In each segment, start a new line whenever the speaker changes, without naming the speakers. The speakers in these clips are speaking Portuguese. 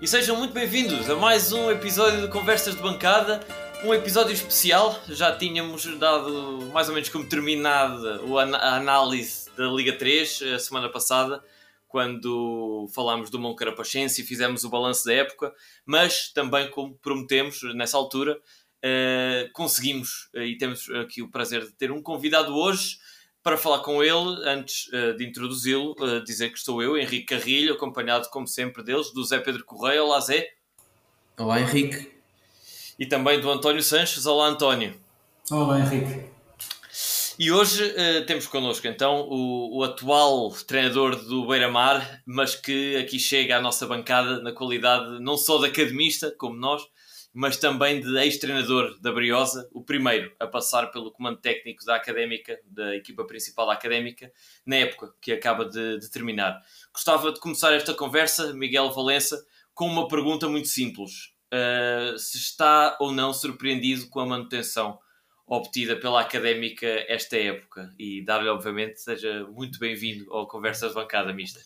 e sejam muito bem-vindos a mais um episódio de Conversas de Bancada. Um episódio especial, já tínhamos dado mais ou menos como terminada a análise da Liga 3 a semana passada, quando falámos do Moncarapachense e fizemos o balanço da época, mas também, como prometemos nessa altura, uh, conseguimos, uh, e temos aqui o prazer de ter um convidado hoje para falar com ele, antes uh, de introduzi-lo, dizer que estou eu, Henrique Carrilho, acompanhado, como sempre, deles, do Zé Pedro Correia. Olá, Zé.
Olá, Henrique.
E também do António Sanches. Olá, António.
Olá, Henrique.
E hoje uh, temos connosco então o, o, atual treinador do Beira-Mar, mas que aqui chega à nossa bancada na qualidade não só de academista, como nós, mas também de ex-treinador da Briosa, o primeiro a passar pelo comando técnico da Académica, da equipa principal da Académica, na época que acaba de, de terminar. Gostava de começar esta conversa, Miguel Valença, com uma pergunta muito simples. Uh, se está ou não surpreendido com a manutenção obtida pela académica esta época e dar-lhe, obviamente, seja muito bem-vindo ao Conversas Bancada Mista.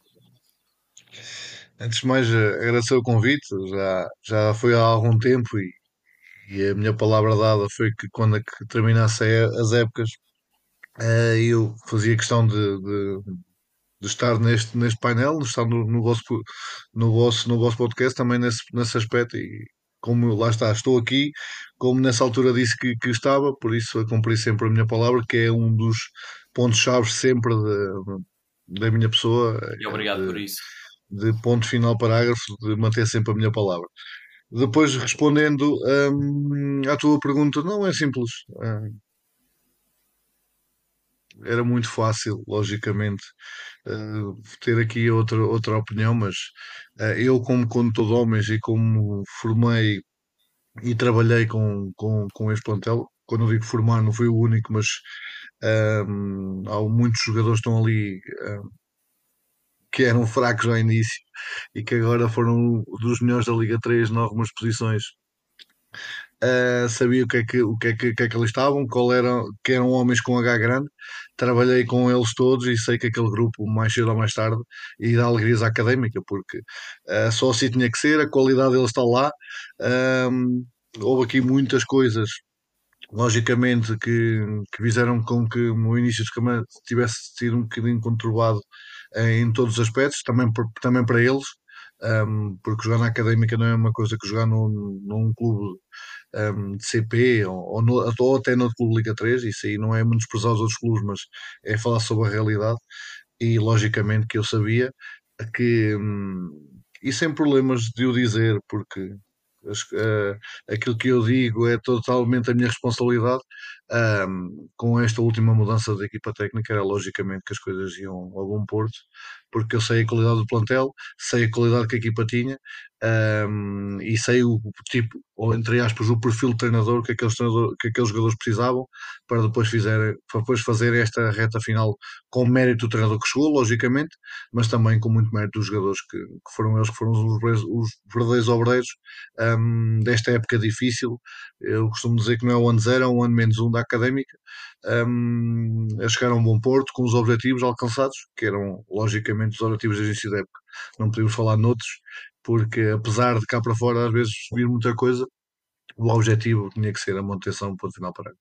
Antes de mais, eh, agradecer o convite, já, já foi há algum tempo e, e a minha palavra dada foi que quando é que terminasse as épocas eh, eu fazia questão de, de, de, estar neste, neste painel, de estar no, no, vosso, no, vosso, no vosso podcast também nesse, nesse aspecto e como lá está, estou aqui, como nessa altura disse que, que estava, por isso a cumprir sempre a minha palavra, que é um dos pontos-chave sempre de, da minha pessoa.
E obrigado
de,
por isso.
De ponto final parágrafo, de manter sempre a minha palavra. Depois, respondendo hum, à tua pergunta, não é simples. Hum, era muito fácil, logicamente, uh, ter aqui outra, outra opinião, mas uh, eu, como condutor de homens e como formei e trabalhei com, com, com este plantel, quando eu digo formar, não fui o único, mas um, há muitos jogadores que estão ali um, que eram fracos ao início e que agora foram dos melhores da Liga 3 em algumas posições Uh, sabia o que é que, o que, é que, que, é que eles estavam, qual era, que eram homens com H grande, trabalhei com eles todos e sei que aquele grupo, mais cedo ou mais tarde, e dá alegrias à académica, porque uh, só assim tinha que ser, a qualidade deles está lá. Um, houve aqui muitas coisas, logicamente, que, que fizeram com que o início de campeonato tivesse sido um bocadinho conturbado em todos os aspectos, também, também para eles. Um, porque jogar na académica não é uma coisa que jogar num, num clube um, de CP ou, ou, no, ou até no Clube Liga 3, isso aí não é muito desprezar os outros clubes, mas é falar sobre a realidade. E logicamente que eu sabia que, um, e sem problemas de o dizer, porque uh, aquilo que eu digo é totalmente a minha responsabilidade. Um, com esta última mudança da equipa técnica, era logicamente que as coisas iam ao bom porto, porque eu sei a qualidade do plantel, sei a qualidade que a equipa tinha um, e sei o tipo, ou entre aspas, o perfil de treinador que aqueles, treinador, que aqueles jogadores precisavam para depois, fizer, para depois fazer esta reta final com mérito do treinador que chegou, logicamente, mas também com muito mérito dos jogadores que, que foram eles que foram os, os verdadeiros obreiros um, desta época difícil. Eu costumo dizer que não é o ano zero, é um ano menos um da académica, um, a chegar a um bom porto com os objetivos alcançados, que eram logicamente os objetivos de início da época. Não podemos falar noutros, porque apesar de cá para fora às vezes subir muita coisa, o objetivo tinha que ser a manutenção ponto final para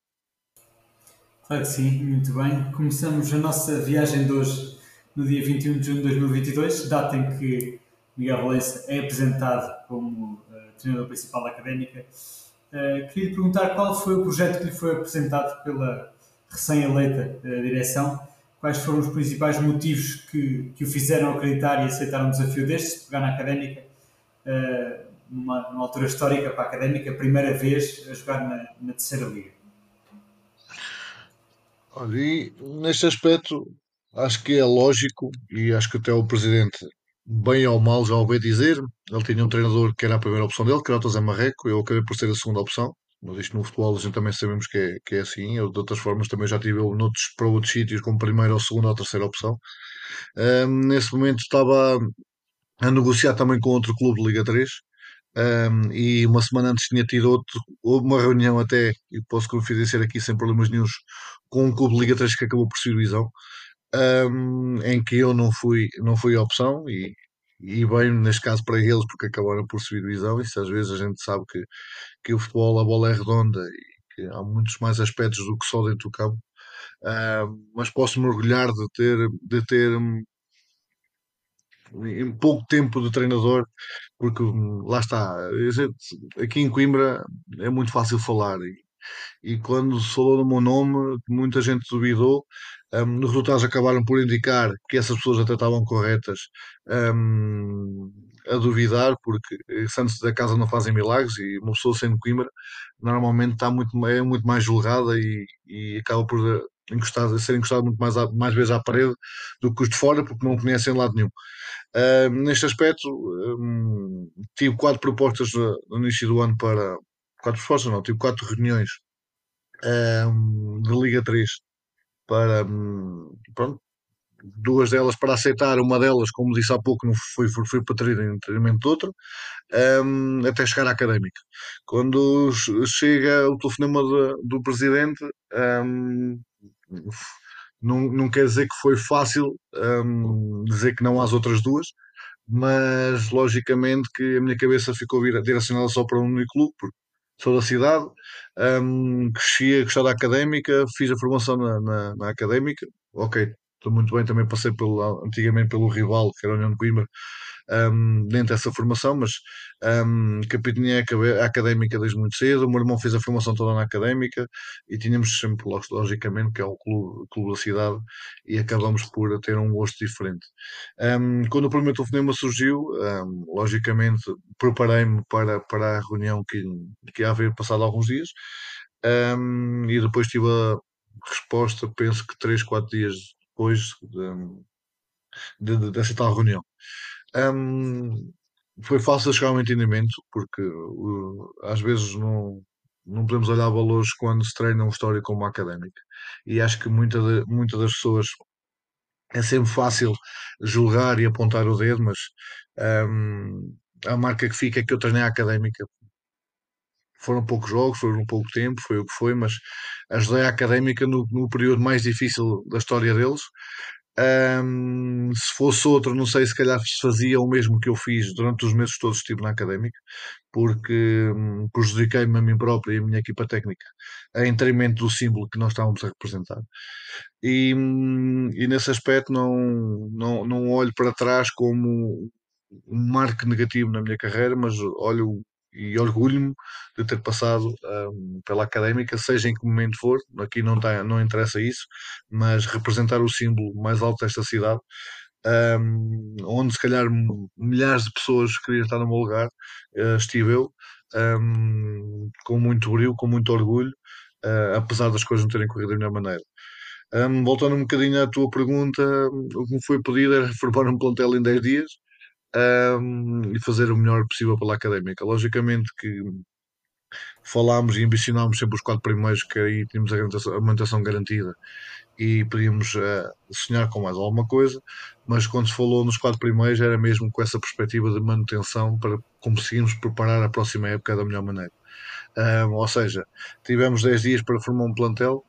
Claro que sim, muito bem. Começamos a nossa viagem de hoje no dia 21 de junho de 2022, data em que Miguel Valença é apresentado como uh, treinador principal da Académica. Uh, queria lhe perguntar qual foi o projeto que lhe foi apresentado pela recém-eleita uh, direção, quais foram os principais motivos que, que o fizeram acreditar e aceitar um desafio destes, pegar na Académica uh, numa, numa, altura histórica para a Académica, primeira vez a jogar na, na terceira liga.
Olha, e neste aspecto acho que é lógico e acho que até o presidente, bem ou mal, já ouvi dizer. Ele tinha um treinador que era a primeira opção dele, que era o José Marreco. Eu acabei por ser a segunda opção. Mas isto no futebol a gente também sabemos que é, que é assim. Eu, de outras formas, também já tive noutros, para outros sítios, como primeira ou segunda ou terceira opção. Um, nesse momento estava a negociar também com outro clube de Liga 3. Um, e uma semana antes tinha tido outro, uma reunião até, e posso confidenciar aqui sem problemas nenhums, com um clube de Liga 3 que acabou por ser divisão, um, em que eu não fui, não fui opção e e bem neste caso para eles, porque acabaram por subir divisão. Isso às vezes a gente sabe que, que o futebol, a bola é redonda e que há muitos mais aspectos do que só dentro do campo. Uh, mas posso me orgulhar de ter, de ter em pouco tempo de treinador, porque hum, lá está, aqui em Coimbra é muito fácil falar e, e quando se falou do meu nome, muita gente duvidou. Um, os resultados acabaram por indicar que essas pessoas até estavam corretas um, a duvidar, porque Santos da casa não fazem milagres e uma pessoa sendo Coimbra normalmente está muito, é muito mais julgada e, e acaba por encostado, ser encostado muito mais, mais vezes à parede do que os de fora, porque não conhecem lado nenhum. Neste aspecto, um, tive quatro propostas no, no, início do ano para. Quatro propostas, não, tive quatro reuniões um, de Liga 3 para. Um, pronto, duas delas para aceitar, uma delas, como disse há pouco, não foi, foi, foi para treinamento de outra, um, até chegar à académica. Quando chega o telefonema do presidente, um, não, não quer dizer que foi fácil um, dizer que não às outras duas, mas logicamente que a minha cabeça ficou direcionada só para um único clube, porque sou da cidade, um, cresci a gostar da académica, fiz a formação na, na, na académica, ok, estou muito bem, também passei pelo, antigamente pelo rival, que era a União de Coimbra, um, dentro dessa formação, mas um, capitaneei a académica desde muito cedo. O meu irmão fez a formação toda na académica e tínhamos sempre, logicamente, que é o clube, clube da cidade, e acabamos por ter um gosto diferente. Um, quando o primeiro telefonema surgiu, logicamente, preparei-me para, para a reunião que, que ia haver passado alguns dias. E depois tive a resposta, penso que 3, 4 dias depois de, de, dessa tal reunião. Um, foi fácil chegar a um entendimento, porque uh, às vezes não, não podemos olhar valores quando se treina uma história como académica. E acho que muita muitas das pessoas é sempre fácil julgar e apontar o dedo, mas um, a marca que fica é que eu treinei a académica. Foram poucos jogos, foram um pouco tempo, foi o que foi, mas ajudei a académica no, no período mais difícil da história deles um, se fosse outro, não sei, se calhar fazia o mesmo que eu fiz durante os meses todos que estive na académica, porque um, prejudiquei-me a mim próprio e a minha equipa técnica em detrimento do símbolo que nós estávamos a representar. E, um, e nesse aspecto não, não, não olho para trás como um marco negativo na minha carreira, mas olho e orgulho-me de ter passado um, pela académica, seja em que momento for, aqui não, tá, não interessa isso, mas representar o símbolo mais alto desta cidade, um, onde se calhar milhares de pessoas queriam estar no meu lugar, uh, estive eu, um, com muito brilho, com muito orgulho, uh, apesar das coisas não terem corrido da melhor maneira. Um, voltando um bocadinho à tua pergunta, o que me foi pedido era formar um plantel em 10 dias um, e fazer o melhor possível pela académica. Logicamente que falámos e ambicionámos sempre os quatro primeiros, que aí tínhamos a, manutenção garantida e podíamos uh, sonhar com mais alguma coisa, mas quando se falou nos quatro primeiros era mesmo com essa perspectiva de manutenção para conseguirmos preparar a próxima época da melhor maneira. Um, ou seja, tivemos 10 dias para formar um plantel,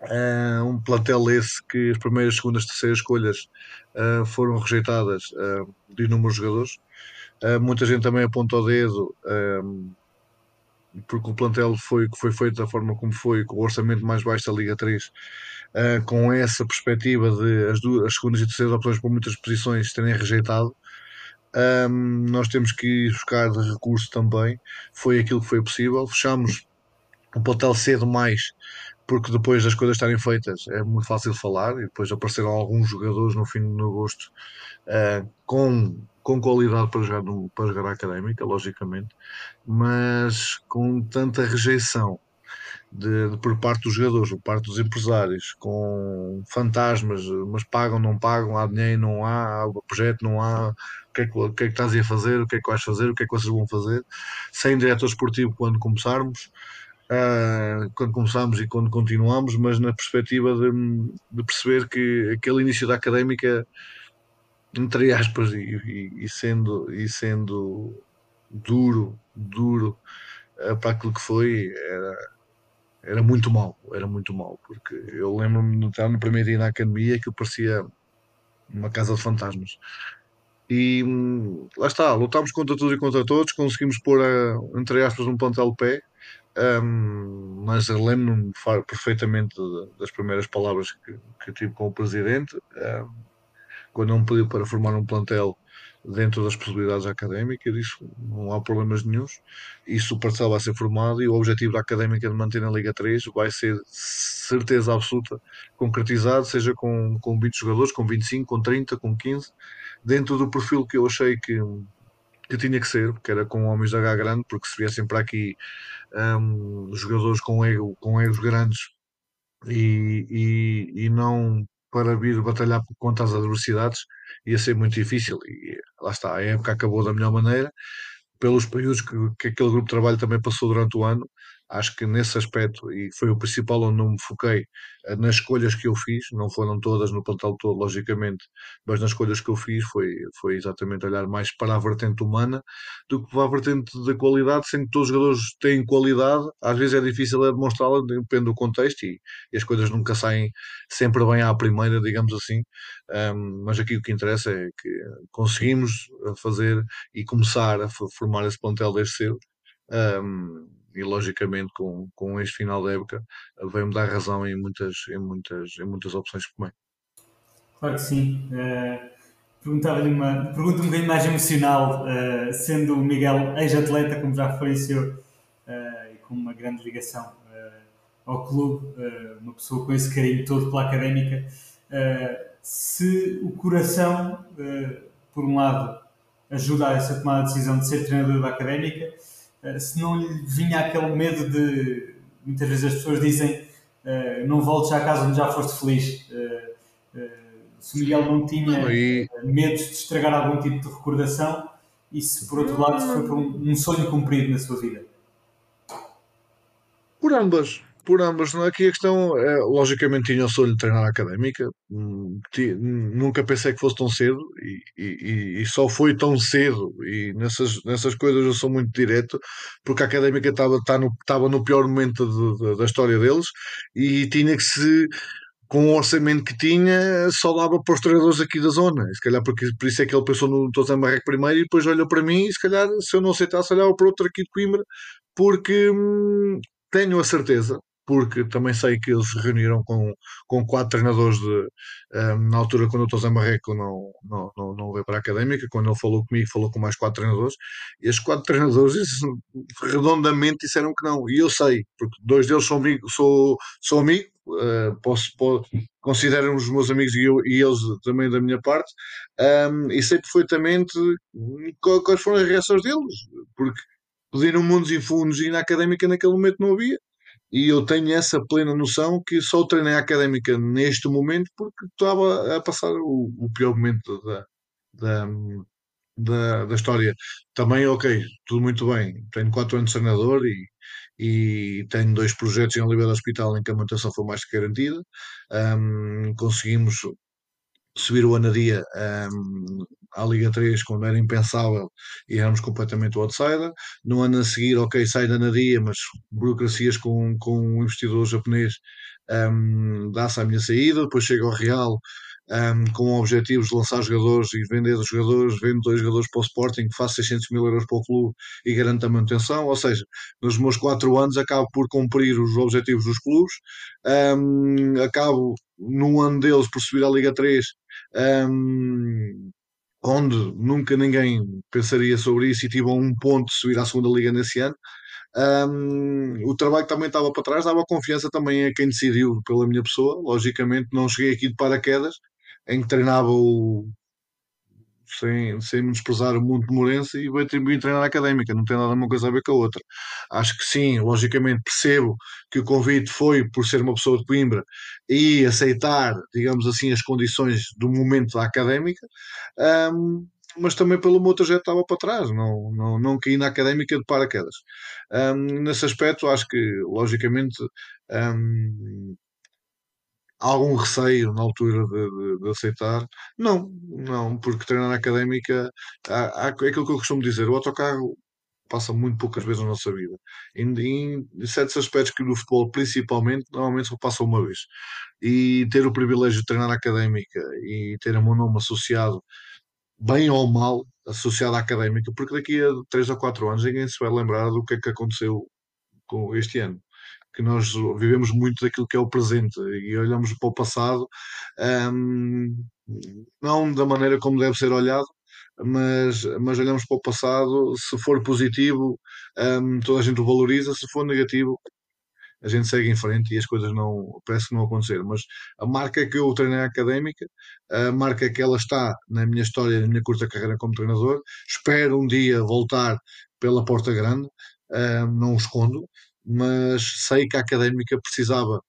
Uh, um plantel esse que as primeiras, segundas, terceiras escolhas uh, foram rejeitadas uh, de inúmeros jogadores. muita gente também aponta o dedo porque o plantel foi, foi feito da forma como foi, com o orçamento mais baixo da Liga 3, com essa perspectiva de as, duas, as segundas e terceiras opções por muitas posições terem rejeitado. Um, nós temos que ir buscar recursos também. Foi aquilo que foi possível. Fechamos o plantel cedo mais porque depois das coisas estarem feitas é muito fácil falar e depois apareceram alguns jogadores no fim de agosto uh, com, com qualidade para jogar, no, para jogar académica, logicamente, mas com tanta rejeição de, de, por parte dos jogadores, por parte dos empresários, com fantasmas, mas pagam, não pagam, há dinheiro, não há, há projeto, não há, o que, é que, o que é que estás a fazer, o que é que vais fazer, o que é que vocês vão fazer, sem diretor esportivo quando começarmos, uh, quando começámos e quando continuamos, mas na perspectiva de, de, perceber que aquele início da académica, entre aspas, e, e, sendo, e sendo duro, duro uh, para aquilo que foi, era, era muito mal, era muito mal, porque eu lembro-me de estar no primeiro dia na academia que eu parecia uma casa de fantasmas. E hum, lá está, lutámos contra tudo e contra todos, conseguimos pôr, a, entre aspas, um plantel pé, um, mas lembro-me perfeitamente das primeiras palavras que, que tive com o presidente, um, quando não me pediu para formar um plantel dentro das possibilidades académicas, isso não há problemas nenhums. Isso o parcel vai ser formado e o objetivo da académica de manter na Liga 3 vai ser certeza absoluta concretizado, seja com, com 20 jogadores, com 25, com 30, com 15, dentro do perfil que eu achei que, que tinha que ser, que era com homens H grande, porque se viessem para aqui um, jogadores com, ego, com egos grandes e, e, e não para vir batalhar contra as adversidades ia ser muito difícil. E lá está, a época acabou da melhor maneira pelos períodos que, que aquele grupo de trabalho também passou durante o ano acho que nesse aspecto, e foi o principal onde não me foquei, eh, nas escolhas que eu fiz, não foram todas no plantel todo, logicamente, mas nas escolhas que eu fiz foi, foi exatamente olhar mais para a vertente humana do que para a vertente da qualidade, sendo que todos os jogadores têm qualidade, às vezes é difícil é demonstrá-la, depende do contexto, e, e, as coisas nunca saem sempre bem à primeira, digamos assim, um, mas aqui o que interessa é que conseguimos fazer e começar a formar esse plantel desde cedo. Um, e logicamente com, com este final da época veio-me dar razão em muitas, em muitas, em muitas opções que tomei.
Claro que sim. Uh, Perguntava-lhe uma pergunta um bocadinho mais emocional, uh, sendo o Miguel ex-atleta, como já referenciou, uh, e com uma grande ligação ao clube, uma pessoa com esse carinho todo pela académica, se o coração, por um lado, ajuda a essa tomada de decisão de ser treinador da académica, eh, se não lhe vinha aquele medo de. Muitas vezes as pessoas dizem uh, não voltes à casa onde já foste feliz. Uh, se o Miguel não tinha medos de estragar algum tipo de recordação e se por outro lado se foi por um, um sonho cumprido na sua vida?
Por ambas, por ambas, não é? Aqui a questão, é, logicamente, tinha o sonho de treinar a académica, hum, nunca pensei que fosse tão cedo e, e, e, só foi tão cedo. E nessas, nessas coisas eu sou muito direto, porque a académica estava tá no, no pior momento de, de, da história deles e tinha que se. Com o orçamento que tinha, só dava para os treinadores aqui da zona. E se calhar porque, por isso é que ele pensou no Tozan Marreco primeiro e depois olhou para mim. E se calhar, se eu não aceitasse, olhava para outro aqui de Coimbra, porque hum, tenho a certeza porque também sei que eles se reuniram com, com quatro treinadores de, um, ehm, na altura quando o José Marreco não, não, não, não veio para a académica, quando ele falou comigo, falou com mais quatro treinadores, e esses quatro treinadores redondamente disseram que não, e eu sei, porque dois deles são amigo, sou, sou amigo, uh, posso, posso consideram os meus amigos e, eu, e eles também da minha parte, um, ehm, e sei perfeitamente quais foram as reações deles, porque pediram mundos e fundos e na académica naquele momento não havia e eu tenho essa plena noção que só treinei a académica neste momento porque estava a passar o, o pior momento da, da, da, da, história. Também, ok, tudo muito bem. Tenho quatro anos de treinador e, e tenho dois projetos em Oliveira Hospital em que a manutenção foi mais que garantida. Um, conseguimos subir o Anadia um, à Liga 3 quando era impensável e éramos completamente outsider. No ano a seguir, ok, sai da Anadia, mas burocracias com, com um investidor japonês um, dá-se a minha saída. Depois chega ao Real um, com objetivos de lançar jogadores e vender os jogadores, vendo dois jogadores para o Sporting, faço 600 mil euros para o clube e garanto a manutenção. Ou seja, nos meus quatro anos acabo por cumprir os objetivos dos clubes, um, acabo num ano deles por subir à Liga 3 um, onde nunca ninguém pensaria sobre isso e tive um ponto de subir à segunda liga nesse ano. Um, o trabalho também estava para trás, dava confiança também a quem decidiu pela minha pessoa. Logicamente, não cheguei aqui de paraquedas, em que treinava o, sem, sem desprezar o mundo de Morense e veio treinar a académica, não tem nada uma coisa a ver com a outra. Acho que sim, logicamente percebo que o convite foi por ser uma pessoa de Coimbra e aceitar, digamos assim, as condições do momento da académica, um, mas também pelo meu trajeto estava para trás, não, não, não caí na académica de paraquedas. Um, nesse aspecto, acho que, logicamente, um, algum receio na altura de, de, de, aceitar? Não, não, porque treinar na académica há, há, é aquilo que eu costumo dizer, o autocarro passa muito poucas vezes na nossa vida. Em, em certos aspectos que no futebol, principalmente, normalmente só passa uma vez. E ter o privilégio de treinar na académica e ter o meu nome associado bem ou mal, associada à académica, porque daqui a 3 ou 4 anos ninguém se vai lembrar do que é que aconteceu com este ano. Que nós vivemos muito daquilo que é o presente e olhamos para o passado, hum, não da maneira como deve ser olhado, mas, mas olhamos para o passado. Se for positivo, hum, toda a gente o valoriza, se for negativo, a gente segue em frente e as coisas não parece que não acontecer. Mas a marca que eu treinei académica, a marca que ela está na minha história, na minha curta carreira como treinador, espero um dia voltar pela porta grande, uh, não o escondo, mas sei que a académica precisava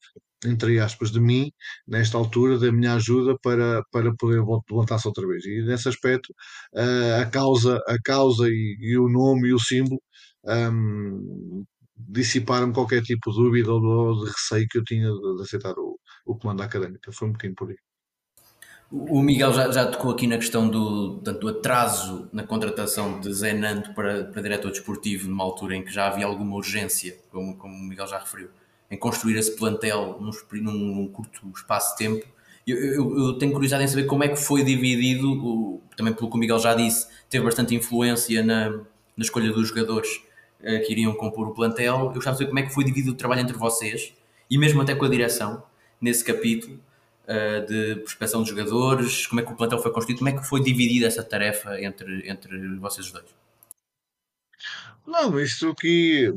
entre aspas, de mim, nesta altura, da minha ajuda para, para poder levantar-se outra vez. E nesse aspecto, uh, a causa, a causa e, e, o nome e o símbolo um, dissiparam qualquer tipo de dúvida ou de receio que eu tinha de, aceitar o, o comando académico. Foi um bocadinho por aí.
O Miguel já, já tocou aqui na questão do, do atraso na contratação de Zé Nando para, para diretor desportivo, numa altura em que já havia alguma urgência, como, como o Miguel já referiu, em construir esse plantel num, num, curto espaço de tempo. Eu, eu, eu, tenho curiosidade em saber como é que foi dividido, o, também pelo que o Miguel já disse, teve bastante influência na, na escolha dos jogadores uh, que iriam compor o plantel. Eu gostava de saber como é que foi dividido o trabalho entre vocês e mesmo até com a direção nesse capítulo uh, de prospecção de jogadores, como é que o plantel foi construído, como é que foi dividida essa tarefa entre, entre vocês dois?
Não, isto aqui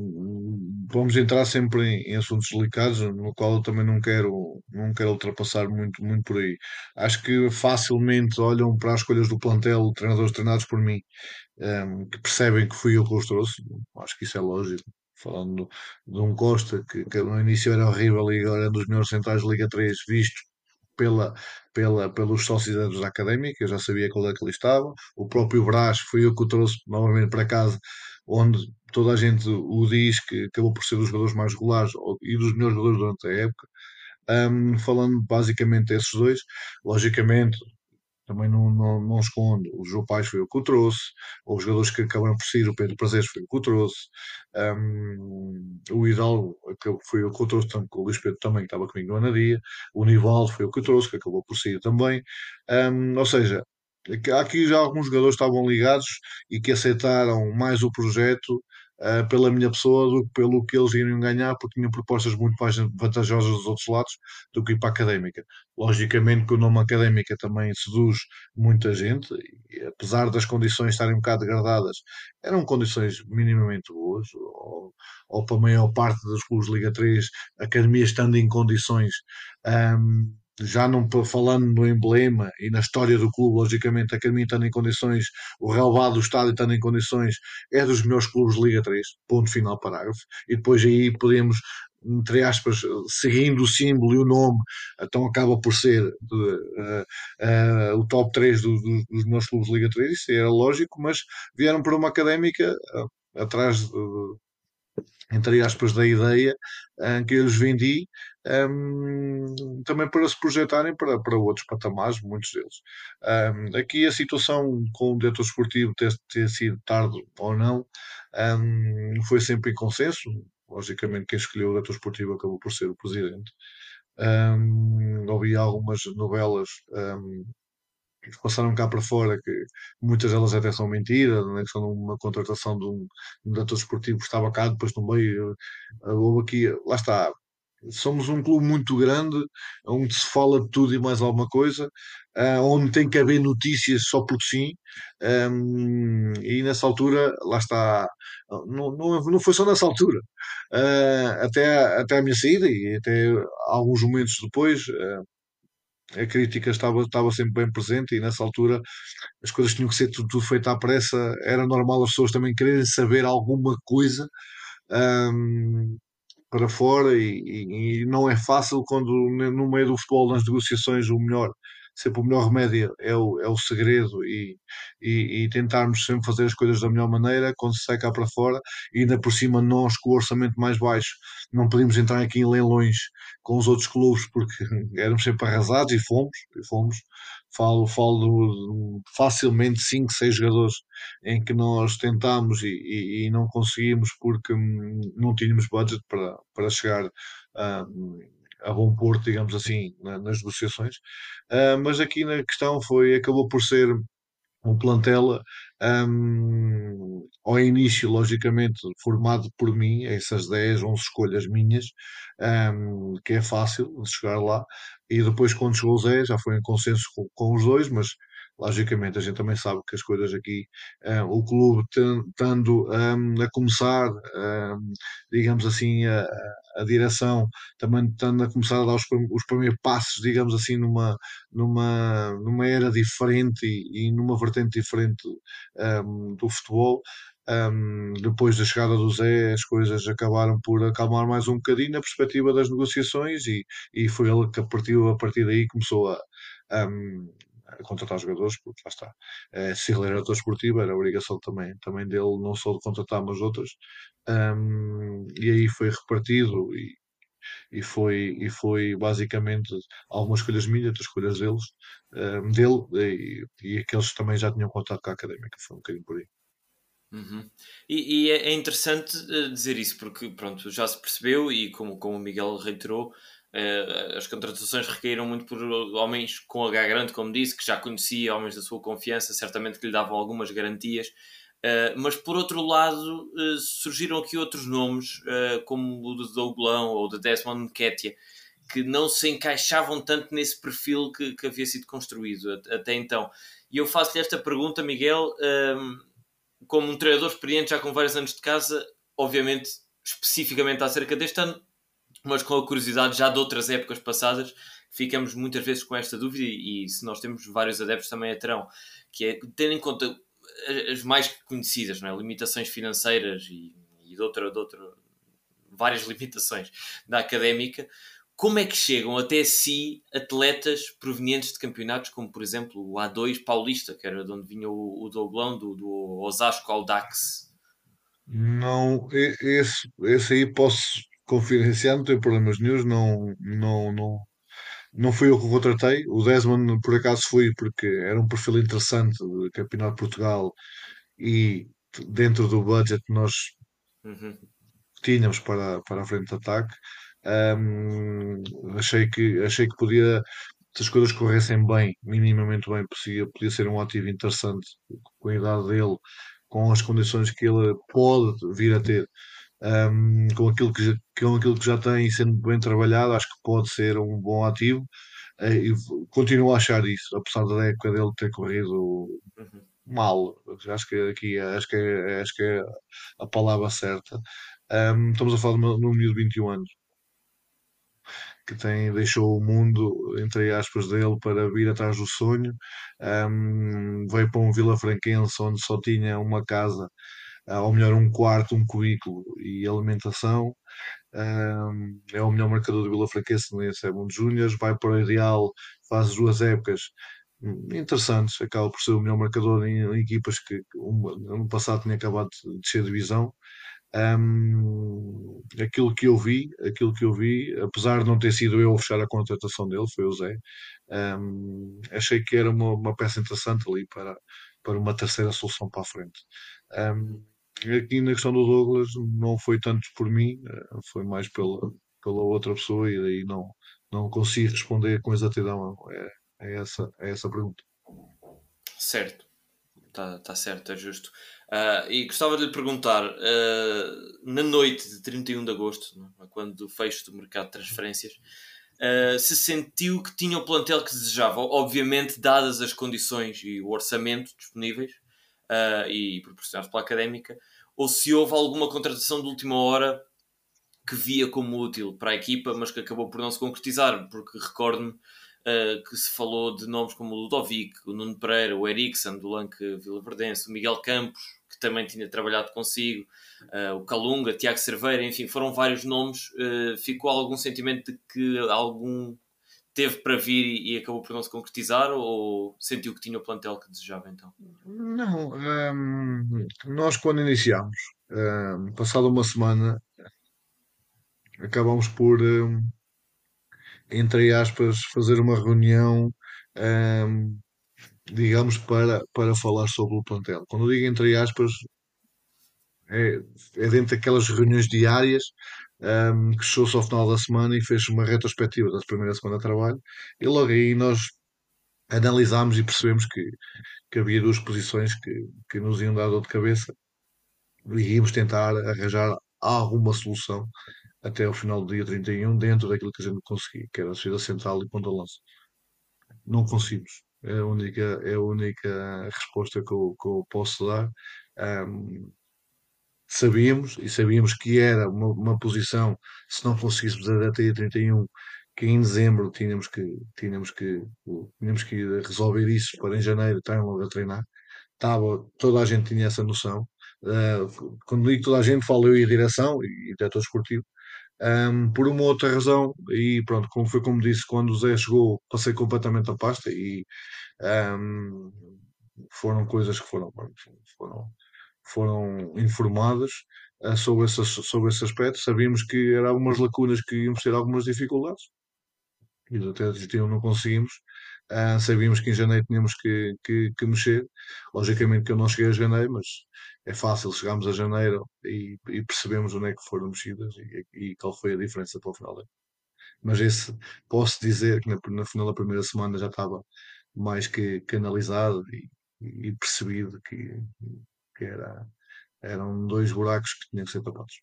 vamos entrar sempre em, em, assuntos delicados, no qual eu também não quero, não quero ultrapassar muito, muito por aí. Acho que facilmente olham para as escolhas do plantel, treinadores treinados por mim, um, que percebem que fui eu que os trouxe. Acho que isso é lógico. Falando de um Costa que, que no início era horrível e agora é um dos melhores centrais de Liga 3, visto pela, pela, pelos sócios da académica, eu já sabia qual é que ele estava. O próprio Brás foi eu que o trouxe novamente para casa, onde toda a gente o diz que acabou por ser dos jogadores mais regulares e dos melhores jogadores durante a época. Um, falando basicamente desses dois, logicamente também não, não, não escondo. O João Pais foi o que o trouxe, os jogadores que acabaram por sair, o Pedro Prazeres foi o que o trouxe, um, o Hidalgo foi o que o trouxe, o Luís Pedro também, que estava comigo no Anadia, o Nivaldo foi o que o trouxe, que acabou por sair também. Um, ou seja, aqui já alguns jogadores estavam ligados e que aceitaram mais o projeto uh, pela minha pessoa do que pelo que eles iriam ganhar, porque tinham propostas muito mais vantajosas dos outros lados do que ir para a académica. Logicamente que o nome académica também seduz muita gente, e apesar das condições estarem um bocado degradadas, eram condições minimamente boas, ou, ou para a maior parte dos clubes de Liga 3, a academia estando em condições. Um, já não falando no emblema e na história do clube, logicamente, a Academia estando em condições, o relevado do estádio estando em condições, é dos melhores clubes de Liga 3, ponto final, parágrafo. E depois aí podemos, entre aspas, seguindo o símbolo e o nome, então acaba por ser uh, uh, o top 3 do, do, dos meus clubes de Liga 3, isso era lógico, mas vieram para uma académica uh, atrás de, entre aspas, da ideia que eu lhes vendi, um, também para se projetarem para, para outros patamares, muitos deles. Um, aqui a situação com o diretor esportivo ter, ter sido tarde ou não, um, foi sempre em consenso. Logicamente, quem escolheu o diretor esportivo acabou por ser o presidente. Um, algumas novelas um, que passaram cá para fora, que muitas delas até são mentiras, na questão de uma contratação de um, um diretor esportivo que estava cá, depois no meio, houve aqui, lá está, somos um clube muito grande, onde se fala de tudo e mais alguma coisa, uh, onde tem que haver notícias só porque sim, um, e nessa altura, lá está, não, não, não foi só nessa altura, uh, até, até a minha saída e até alguns momentos depois, uh, a crítica estava, estava sempre bem presente e nessa altura as coisas tinham que ser tudo, tudo feito à pressa. Era normal as pessoas também quererem saber alguma coisa um, para fora e, e, e, não é fácil quando no meio do futebol, nas negociações, o melhor sempre o melhor remédio é o, é o segredo e, e, e, tentarmos sempre fazer as coisas da melhor maneira quando se sai cá para fora e ainda por cima nós com o orçamento mais baixo não podíamos entrar aqui em leilões com os outros clubes porque éramos sempre arrasados e fomos, e fomos. Falo, falo facilmente 5, 6 jogadores em que nós tentámos e, e, e, não conseguimos porque hum, não tínhamos budget para, para chegar a a bom porto, digamos assim, na, nas negociações. Uh, mas aqui na questão foi, acabou por ser um plantel um, ao início, logicamente, formado por mim, essas 10, 11 escolhas minhas, um, que é fácil de chegar lá, e depois quando chegou o Zé, já foi em consenso com, com os dois, mas logicamente a gente também sabe que as coisas aqui, um, o clube estando um, a começar, um, digamos assim, a, a direção também estando a começar a dar os, os primeiros passos, digamos assim, numa, numa, numa era diferente e, e numa vertente diferente um, do futebol. Um, depois da chegada do Zé, as coisas acabaram por acalmar mais um bocadinho na perspectiva das negociações e, e foi ele que a partir, a partir daí começou a, um, contratar jogadores, porque lá está. É, se ele era diretor esportivo, era obrigação também, também dele, não só de contratar, mas outras. Um, e aí foi repartido e, e foi, e foi basicamente algumas escolhas minhas, outras escolhas deles, um, dele, e, e aqueles também já tinham contato com a académica, foi um bocadinho por aí.
Uhum. E, e, é, é interessante eh, dizer isso, porque pronto, já se percebeu, e como, como o Miguel reiterou, Uh, as contratações recaíram muito por homens com H grande, como disse, que já conhecia, homens da sua confiança, certamente que lhe davam algumas garantias. Uh, mas por outro lado, uh, surgiram aqui outros nomes, como o de Douglão ou de Desmond Nketiah, que não se encaixavam tanto nesse perfil que, que havia sido construído até então. E eu faço-lhe esta pergunta, Miguel, como um treinador experiente, já com vários anos de casa, obviamente, especificamente acerca deste ano, mas com a curiosidade já de outras épocas passadas, ficamos muitas vezes com esta dúvida e, se nós temos vários adeptos também a terão, que é ter em conta as mais conhecidas, não é? limitações financeiras e, e de, outra, de outra, várias limitações da académica, como é que chegam até si atletas provenientes de campeonatos como, por exemplo, o A2 Paulista, que era de onde vinha o, o Douglão, do, do Osasco ao Dax?
Não, esse, esse aí posso confidenciar, não tenho problemas nenhum, não, não, não, não fui eu que o contratei. O Desmond, por acaso, fui porque era um perfil interessante do Campeonato de Portugal e dentro do budget nós uhum. tínhamos para, para a frente de ataque. Um, achei, que, achei que podia, se as coisas corressem bem, minimamente bem, podia, podia ser um ativo interessante com a idade dele, com as condições que ele pode vir a ter um, com, aquilo que, com aquilo que já tem sendo bem trabalhado, acho que pode ser um bom ativo. Uh, e continuo a achar isso, apesar da época dele ter corrido uhum. mal. Acho que aqui acho que acho que é a palavra certa. Um, estamos a falar de um menino de 21 anos que tem, deixou o mundo, entre aspas, dele para vir atrás do sonho. Um, veio para um Vila Franquense onde só tinha uma casa ou melhor, um quarto, um cubículo e alimentação. É o melhor marcador do Vila Franquense nesse é Mundo Júnior. Vai para o Ideal, faz duas épocas hum, interessantes. Acaba por ser o melhor marcador em, equipas que um, ano passado tinha acabado de descer divisão. Um, aquilo que eu vi, aquilo que eu vi, apesar de não ter sido eu a fechar a contratação dele, foi o Zé. Um, achei que era uma, uma peça interessante ali para, para uma terceira solução para a frente. Um, Aqui na questão do Douglas não foi tanto por mim, eh, foi mais pela, pela outra pessoa e daí não, não consigo responder com exatidão é, é, essa, é essa pergunta.
Certo, está tá certo, é justo. Uh, e gostava de lhe perguntar, uh, na noite de 31 de agosto, é? quando o fecho do mercado de transferências, uh, se sentiu que tinha o plantel que desejava, obviamente dadas as condições e o orçamento disponíveis, uh, e proporcionado pela académica, ou se houve alguma contratação de última hora que via como útil para a equipa, mas que acabou por não se concretizar, porque recordo-me uh, que se falou de nomes como o Ludovic, o Nuno Pereira, o Eriksen do Lanque Vila Verdense, o Miguel Campos, que também tinha trabalhado consigo, uh, o Calunga, Tiago Cerveira, enfim, foram vários nomes. Uh, ficou algum sentimento de que algum teve para vir e, acabou por não se concretizar ou sentiu que tinha o plantel que desejava então?
Não, hum, nós quando iniciámos, hum, passada uma semana, acabamos por, hum, entre aspas, fazer uma reunião, hum, digamos, para, para falar sobre o plantel. Quando eu digo entre aspas, é, é dentro daquelas reuniões diárias um, que chegou-se ao final da semana e fez uma retrospectiva da primeira semana de trabalho. E logo aí nós analisámos e percebemos que, que havia duas posições que, que nos iam dar dor de cabeça e íamos tentar arranjar alguma solução até ao final do dia 31 dentro daquilo que a gente conseguia, que era a saída central e ponta lança. Não conseguimos. É a única, é a única resposta que eu, que eu posso dar. Um, sabíamos e sabíamos que era uma, uma posição, se não conseguíssemos até dia 31, que em dezembro tínhamos que, tínhamos que, tínhamos que resolver isso para em janeiro estarem logo a treinar. Estava, toda a gente tinha essa noção. Uh, quando digo toda a gente, falo eu e a direção e, o diretor esportivo. Um, por uma outra razão, e pronto, como foi como disse, quando o Zé chegou, passei completamente a pasta e um, foram coisas que foram, foram, foram informadas uh, sobre, esse, sobre esse aspecto. Sabíamos que eram algumas lacunas que íamos ter algumas dificuldades e até de não conseguimos. Uh, sabíamos que em janeiro tínhamos que, que, que, mexer. Logicamente que eu não cheguei a janeiro, mas é fácil. Chegámos a janeiro e, e percebemos onde é que foram mexidas e, e, qual foi a diferença para o final. Mas esse, posso dizer que na, na final da primeira semana já estava mais que, que analisado e, e percebido que, que era, eram dois buracos que tinham que ser tapados.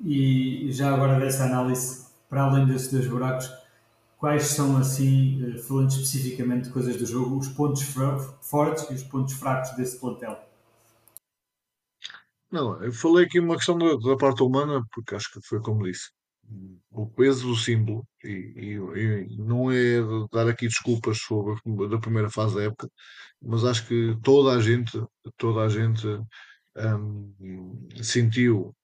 E já agora dessa análise, para além desses dois buracos, quais são, assim, eh, falando especificamente de coisas do jogo, os pontos fortes e os pontos fracos desse plantel?
Não, eu falei aqui uma questão da, da parte humana, porque acho que foi como disse. O peso do símbolo, e, e, e não é dar aqui desculpas sobre a primeira fase da época, mas acho que toda a gente, toda a gente um, sentiu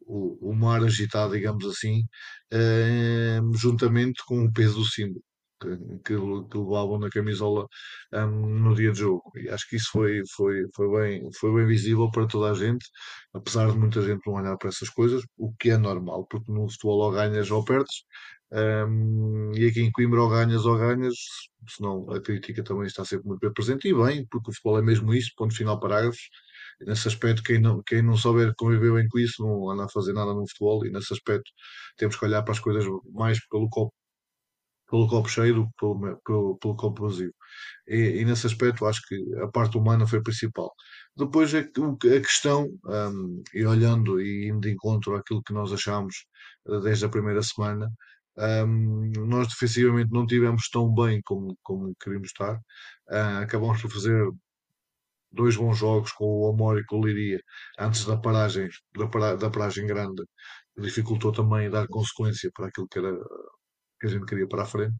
o, o mar agitado, digamos assim, um, juntamente com o peso do símbolo que, que, levavam na camisola um, no dia de jogo. E acho que isso foi, foi, foi, bem, foi bem visível para toda a gente, apesar de muita gente não olhar para essas coisas, o que é normal, porque no futebol ou ganhas ou perdes, um, e aqui em Coimbra ou ganhas ou ganhas, senão a crítica também está sempre muito bem presente, e bem, porque o futebol é mesmo isso, ponto final parágrafos. Nesse aspecto, quem não, quem não souber conviver bem com isso, não anda a fazer nada no futebol, e nesse aspecto temos que olhar para as coisas mais pelo copo pelo copo cheio do que pelo, pelo, pelo copo vazio. E, e, nesse aspecto acho que a parte humana foi a principal. Depois é a questão, um, e olhando e indo de encontro àquilo que nós achámos eh, desde a primeira semana, um, nós defensivamente não tivemos tão bem como, como queríamos estar. Uh, acabamos por fazer dois bons jogos com o Amor e com o Liria antes da paragem, da, para, da paragem grande, dificultou também dar consequência para aquilo que era que a gente queria para a frente.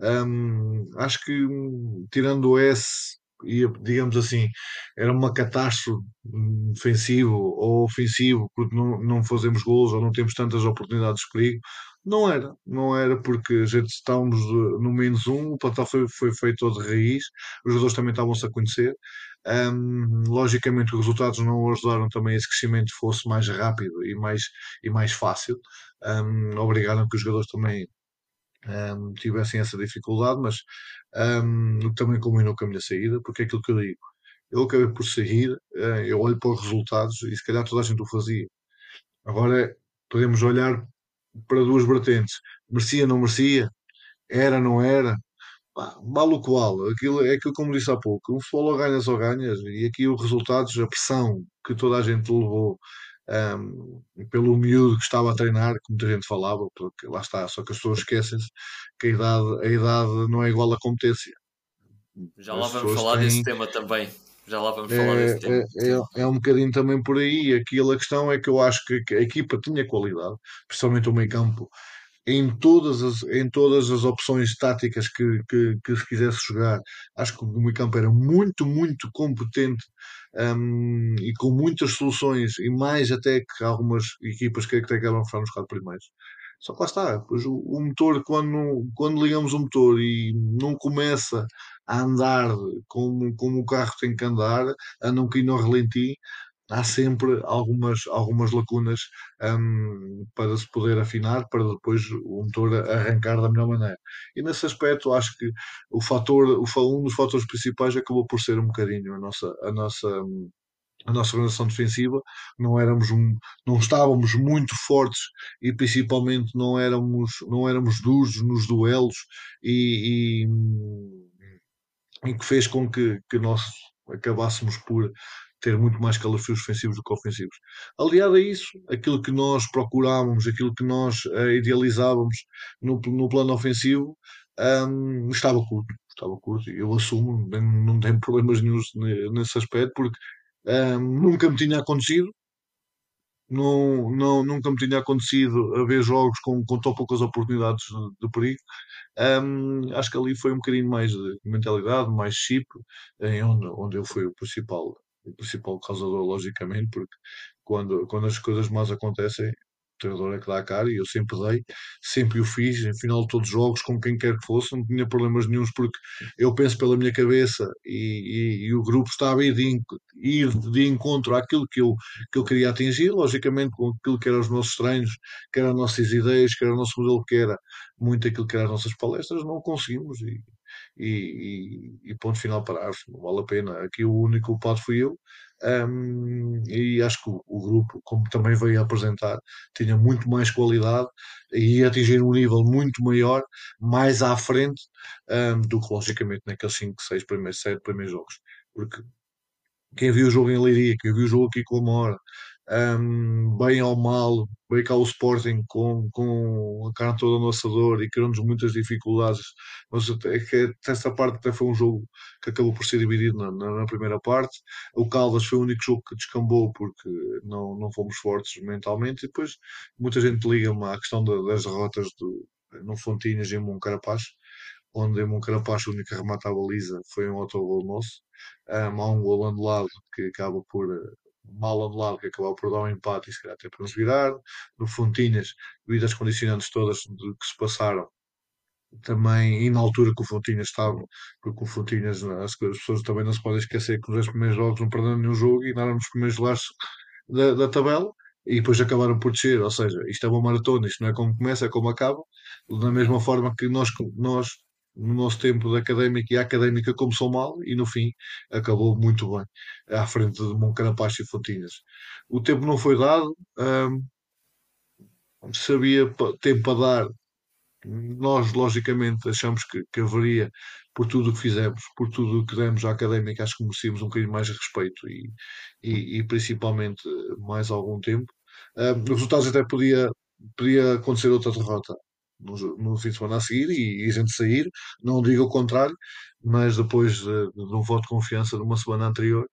Um, acho que, tirando o S, digamos assim, era uma catástrofe defensivo ou ofensivo, porque não, não fazemos gols ou não temos tantas oportunidades de perigo. Não era, não era porque a gente estávamos no menos um, o plantel foi, foi feito de raiz, os jogadores também estavam-se a conhecer. Um, logicamente, os resultados não ajudaram também a esse crescimento fosse mais rápido e mais, e mais fácil. Um, obrigaram que os jogadores também um, tivessem essa dificuldade, mas um, também culminou com a minha saída, porque é aquilo que eu digo. Eu acabei por sair, uh, eu olho para os resultados e se calhar toda a gente o fazia. Agora podemos olhar para duas vertentes: merecia, não merecia, era, não era. Vale o qual, aquilo, é aquilo como disse há pouco, o futebol ou ganhas ou ganhas, e aqui os resultados, a pressão que toda a gente levou um, pelo miúdo que estava a treinar, que muita gente falava, porque lá está, só que as pessoas esquecem-se que a idade, a idade não é igual à competência.
Já lá vamos falar têm... desse tema também. Já lá vamos é, falar desse tema.
É, é, é, um bocadinho também por aí. Aquilo a questão é que eu acho que a equipa tinha qualidade, principalmente o meio campo, em todas as, em todas as opções táticas que, que, que se quisesse jogar. Acho que o meio campo era muito, muito competente um, e com muitas soluções, e mais até que algumas equipas que acabam ficar nos quatro primeiros. Só que lá está, pois o, o, motor, quando, quando ligamos o motor e não começa a andar como, como o carro tem que andar, a não cair no relenti, há sempre algumas, algumas lacunas um, para se poder afinar, para depois o motor arrancar da melhor maneira. E nesse aspecto, acho que o fator, o, um dos fatores principais acabou por ser um bocadinho a nossa, a nossa, a nossa organização defensiva, não éramos não estávamos muito fortes e principalmente não éramos, não éramos duros nos duelos e, e, e que fez com que, que nós acabássemos por ter muito mais calafrios defensivos do que ofensivos. Aliado a isso, aquilo que nós procurávamos, aquilo que nós uh, idealizávamos no, no plano ofensivo, um, estava curto. Estava curto. Eu assumo, não, tenho problemas nenhums nesse aspecto, porque um, nunca me tinha acontecido. Não, não, nunca me tinha acontecido haver jogos com, com tão poucas oportunidades de, de perigo. Um, acho que ali foi um bocadinho mais de mentalidade, mais chip, em onde, onde eu fui o principal o principal causador, logicamente, porque quando, quando as coisas más acontecem, o treinador é que dá a cara e eu sempre dei, sempre o fiz, em final de todos os jogos, com quem quer que fosse, não tinha problemas nenhums, porque eu penso pela minha cabeça e, e, e o grupo estava a ir de, ir de encontro àquilo que eu, que eu queria atingir, logicamente com aquilo que eram os nossos treinos, que eram as nossas ideias, que era o nosso modelo, que era muito aquilo que eram as nossas palestras, não conseguimos e, e, e, e ponto final para não vale a pena. Aqui o único culpado fui eu, um, e acho que o, o, grupo, como também veio apresentar, tinha muito mais qualidade e ia atingir um nível muito maior, mais à frente um, do que logicamente naqueles 5, 6 primeiros, 7 primeiros jogos. Porque quem viu o jogo em Leiria, quem viu o jogo aqui com a Mora, um, bem ou mal, veio cá o Sporting com, com a cara toda no assador e criando-nos muitas dificuldades. Mas é que essa parte até foi um jogo que acabou por ser dividido na, na, na, primeira parte. O Caldas foi o único jogo que descambou porque não, não fomos fortes mentalmente. E depois muita gente liga-me à questão das derrotas do, no Fontinhas e em Moncarapaz onde em Moncarapaz o único remate à baliza foi um autogol nosso. Um, há um gol anulado que acaba por mal anulado que acabou por dar um empate e se calhar até para nos virar. No Fontinhas, devido às condicionantes todas de, que se passaram, também, e na altura que o Fontinhas estava, porque o Fontinhas, as, as pessoas também não se podem esquecer que nos dois primeiros jogos não perderam nenhum jogo e andaram nos primeiros lugares da, da tabela e depois acabaram por descer. Ou seja, isto é uma maratona, isto não é como começa, é como acaba. Da mesma forma que nós, nós no nosso tempo de académica e a académica começou mal e no fim acabou muito bem, à frente de Moncarapaz e Fontinhas. O tempo não foi dado, hum, sabia tempo para dar. Nós, logicamente, achamos que, que haveria, por tudo o que fizemos, por tudo o que demos à académica, acho que merecíamos um bocadinho mais de respeito e, e, e principalmente mais algum tempo. Um, os resultados até podia, podia acontecer outra derrota no, no fim de semana a seguir e, e a gente sair, não digo o contrário, mas depois de, de um voto de confiança de uma semana anterior,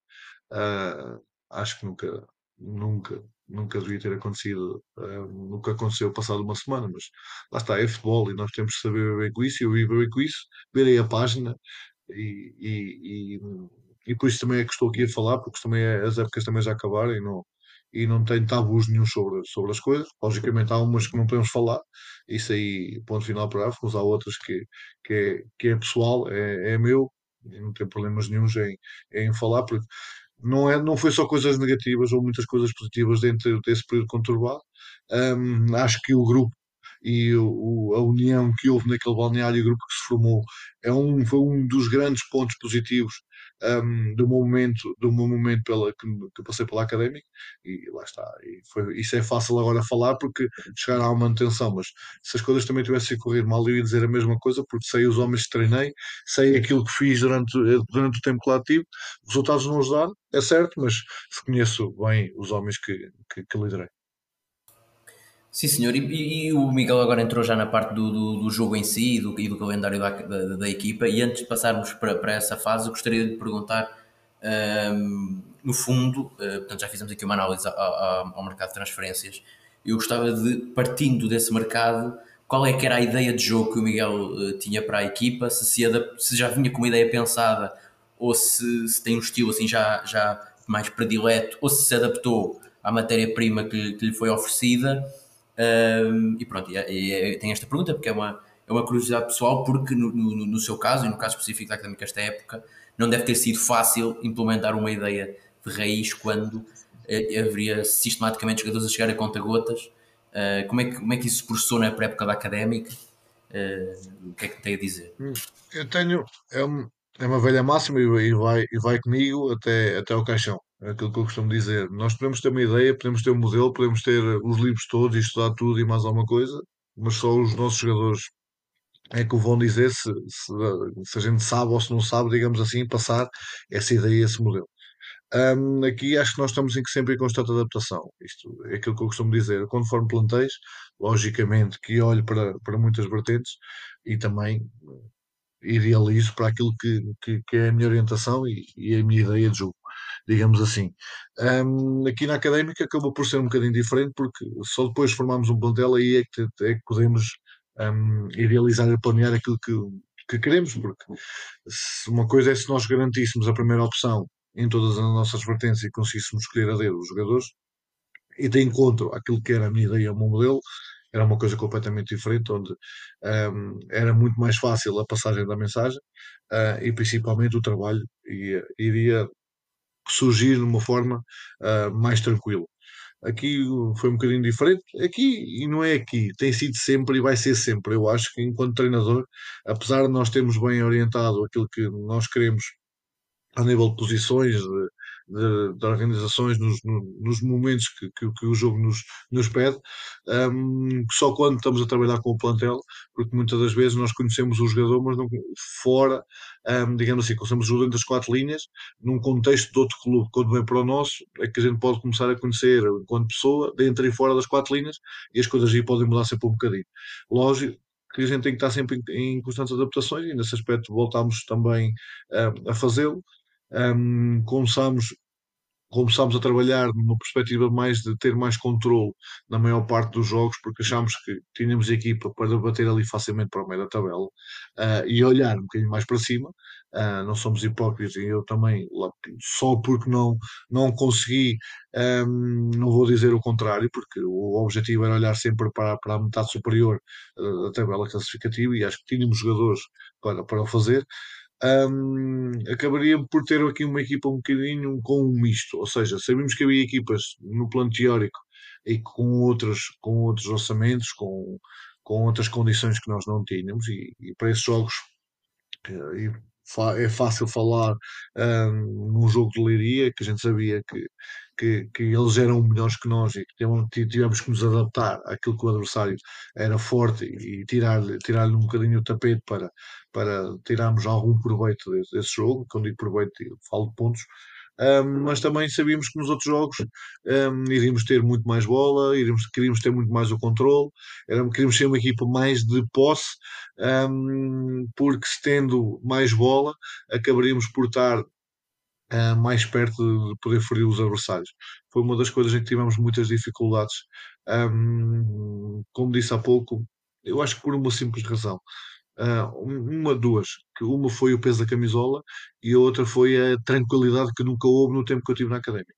uh, acho que nunca, nunca, nunca devia ter acontecido, uh, nunca aconteceu passado uma semana, mas lá está, é futebol e nós temos que saber viver com isso, eu vivo bem com isso, verei a página e, e, e, e por isso também é que estou aqui a falar, porque também é, as épocas também já acabaram e não, e não tenho tabus nenhum sobre, sobre as coisas. Logicamente há umas que não podemos falar, isso aí, ponto final parágrafos, há outras que, que, é, que é pessoal, é, é meu, não tenho problemas nenhums em, em falar, porque não, é, não foi só coisas negativas ou muitas coisas positivas dentro desse período conturbado. Um, acho que o grupo e o, a união que houve naquele balneário e o grupo que se formou é um, foi um dos grandes pontos positivos um, do meu momento, do meu momento pela, que, que passei pela académica e lá está. E foi, isso é fácil agora falar porque chegar à manutenção, mas se as coisas também tivessem corrido mal, eu ia dizer a mesma coisa porque sei os homens que treinei, sei aquilo que fiz durante, durante o tempo que lá tive, os resultados não ajudaram, é certo, mas conheço bem os homens que, que, que liderei.
Sim, senhor. E, e, o Miguel agora entrou já na parte do, do, do jogo em si e do, e do calendário da, da, da, equipa. E antes de passarmos para, para essa fase, gostaria de perguntar, um, no fundo, uh, portanto, já fizemos aqui uma análise ao, ao, ao, mercado de transferências. Eu gostava de, partindo desse mercado, qual é que era a ideia de jogo que o Miguel uh, tinha para a equipa? Se, se, se, já vinha com uma ideia pensada ou se, se tem um estilo assim já, já mais predileto ou se se adaptou à matéria-prima que, que lhe foi oferecida um, e pronto, e, e, tem esta pergunta porque é uma, é uma curiosidade pessoal, porque no, no, no, seu caso, e no caso específico da académica esta época, não deve ter sido fácil implementar uma ideia de raiz quando eh, haveria sistematicamente jogadores a chegar a conta-gotas. Uh, como, é que, como é que isso se processou na pré-época da académica? Uh, o que é que tem a dizer?
Hum, eu tenho, é, é uma velha máxima e vai, e vai comigo até, até o caixão. Aquilo que eu costumo dizer. Nós podemos ter uma ideia, podemos ter um modelo, podemos ter os livros todos e estudar tudo e mais alguma coisa, mas só os nossos jogadores é que o vão dizer se, se, se a gente sabe ou se não sabe, digamos assim, passar essa ideia, esse modelo. Um, aqui acho que nós estamos em, sempre em constante adaptação. Isto é aquilo que eu costumo dizer. Quando formo plantéis, logicamente que olho para, para muitas vertentes e também idealizo para aquilo que, que, que é a minha orientação e, e, a minha ideia de jogo, digamos assim. Um, aqui na académica acabou por ser um bocadinho diferente, porque só depois de formarmos um plantel aí é que, é que podemos um, idealizar e planear aquilo que, que queremos, porque uma coisa é se nós garantíssemos a primeira opção em todas as nossas vertentes e conseguíssemos escolher a dedo os jogadores, e de encontro àquilo que era a minha ideia, o meu modelo, era uma coisa completamente diferente, onde um, era muito mais fácil a passagem da mensagem uh, e principalmente o trabalho ia, iria surgir de uma forma uh, mais tranquila. Aqui foi um bocadinho diferente. Aqui, e não é aqui, tem sido sempre e vai ser sempre. Eu acho que, enquanto treinador, apesar de nós termos bem orientado aquilo que nós queremos a nível de posições, de, de, de organizações nos, nos momentos que, que, que, o jogo nos, nos pede, um, só quando estamos a trabalhar com o plantel, porque muitas das vezes nós conhecemos o jogador, mas não fora, um, digamos assim, conhecemos o jogador entre as quatro linhas, num contexto de outro clube, quando vem para o nosso, é que a gente pode começar a conhecer enquanto pessoa, dentro e fora das quatro linhas, e as coisas aí podem mudar sempre um bocadinho. Lógico, que a gente tem que estar sempre em, constantes adaptações e nesse aspecto voltamos também um, a fazê-lo. Um, começámos a trabalhar numa perspectiva mais de ter mais controle na maior parte dos jogos, porque achámos que tínhamos equipa para bater ali facilmente para o meio da tabela uh, e olhar um bocadinho mais para cima. Uh, não somos hipócritas e eu também, só porque não, não consegui, um, não vou dizer o contrário, porque o objetivo era olhar sempre para, para a metade superior uh, da tabela classificativa e acho que tínhamos jogadores para, para o fazer um, acabaria por ter aqui uma equipa um bocadinho com um misto, ou seja, sabemos que havia equipas no plano teórico e com outros, com outros orçamentos, com, com outras condições que nós não tínhamos, e, e para esses jogos eh, é fácil falar um, num jogo de leiria, que a gente sabia que, que, que, eles eram melhores que nós e que tivemos que nos adaptar àquilo que o adversário era forte e tirar-lhe tirar um bocadinho o tapete para, para tirarmos algum proveito desse, desse jogo. Quando digo proveito, falo de pontos. Um, mas também sabíamos que nos outros jogos um, iríamos ter muito mais bola, iríamos, queríamos ter muito mais o controle, era, queríamos ser uma equipa mais de posse, um, porque se tendo mais bola, acabaríamos por estar uh, mais perto de poder ferir os adversários. Foi uma das coisas em que tivemos muitas dificuldades. como disse há pouco, eu acho que por uma simples razão. Uh, uma, duas, que uma foi o peso da camisola e a outra foi a tranquilidade que nunca houve no tempo que eu tive na académica.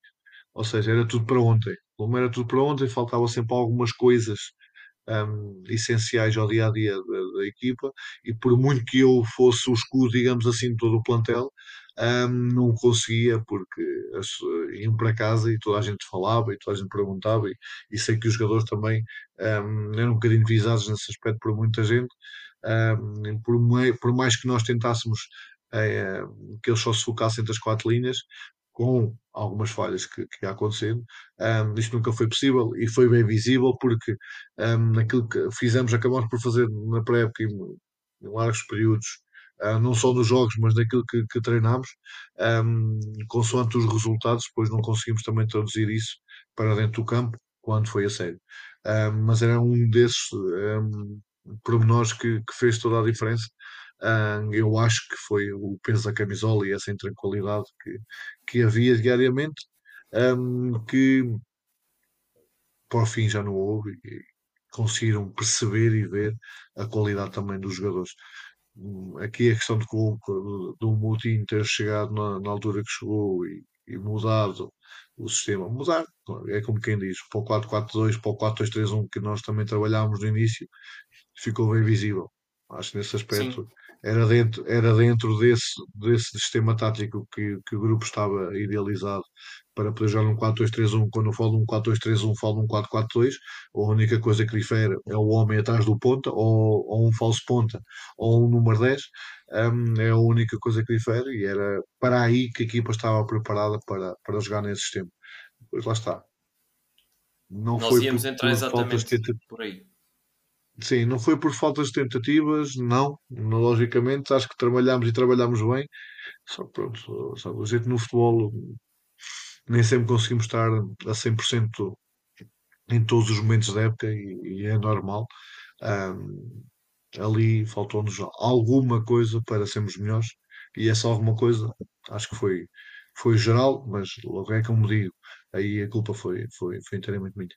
Ou seja, era tudo para ontem. Como era tudo para ontem, faltava sempre algumas coisas um, essenciais ao dia a dia da, da, equipa e por muito que eu fosse o escudo, digamos assim, de todo o plantel, um, não conseguia porque as, iam para casa e toda a gente falava e toda a gente perguntava e, e sei que os jogadores também um, eram um bocadinho visados nesse aspecto por muita gente. Um, por, por, mais que nós tentássemos que eles só se focassem entre as quatro linhas com algumas falhas que, que acontecendo, um, isto nunca foi possível e foi bem visível porque um, naquilo que fizemos, acabamos por fazer na pré-época em, em largos períodos Uh, não só nos jogos, mas daquilo que, que treinámos, um, consoante os resultados, depois não conseguimos também traduzir isso para dentro do campo, quando foi a sério. Um, mas era um desses um, pormenores que, que, fez toda a diferença. eu acho que foi o peso da camisola e essa intranquilidade que, que havia diariamente, que por fim já não houve e conseguiram perceber e ver a qualidade também dos jogadores aqui a questão de do, do Moutinho ter chegado na, na, altura que chegou e, e, mudado o sistema. Mudar, é como quem diz, para o 4-4-2, para o 4-2-3-1 que nós também trabalhámos no início, ficou bem visível. Acho que nesse aspecto era dentro, era dentro desse, desse sistema tático que, que o grupo estava idealizado para poder jogar um 4-2-3-1. Quando eu falo de um 4-2-3-1, falo de um 4-4-2. A única coisa que difere é o homem atrás do ponta, ou, ou um falso ponta, ou um número 10. Um, é a única coisa que difere e era para aí que a equipa estava preparada para, para jogar nesse sistema. Pois lá está.
Não Nós foi íamos por, entrar por exatamente por aí.
Sim, não foi por faltas de tentativas, não. Logicamente, acho que trabalhámos e trabalhámos bem. Só que pronto, sabe, o jeito no futebol nem sempre conseguimos estar a 100% em todos os momentos da época e, e é normal. Um, ali faltou-nos alguma coisa para sermos melhores e essa alguma coisa acho que foi, foi geral, mas logo é como digo, aí a culpa foi, foi, foi inteiramente minha.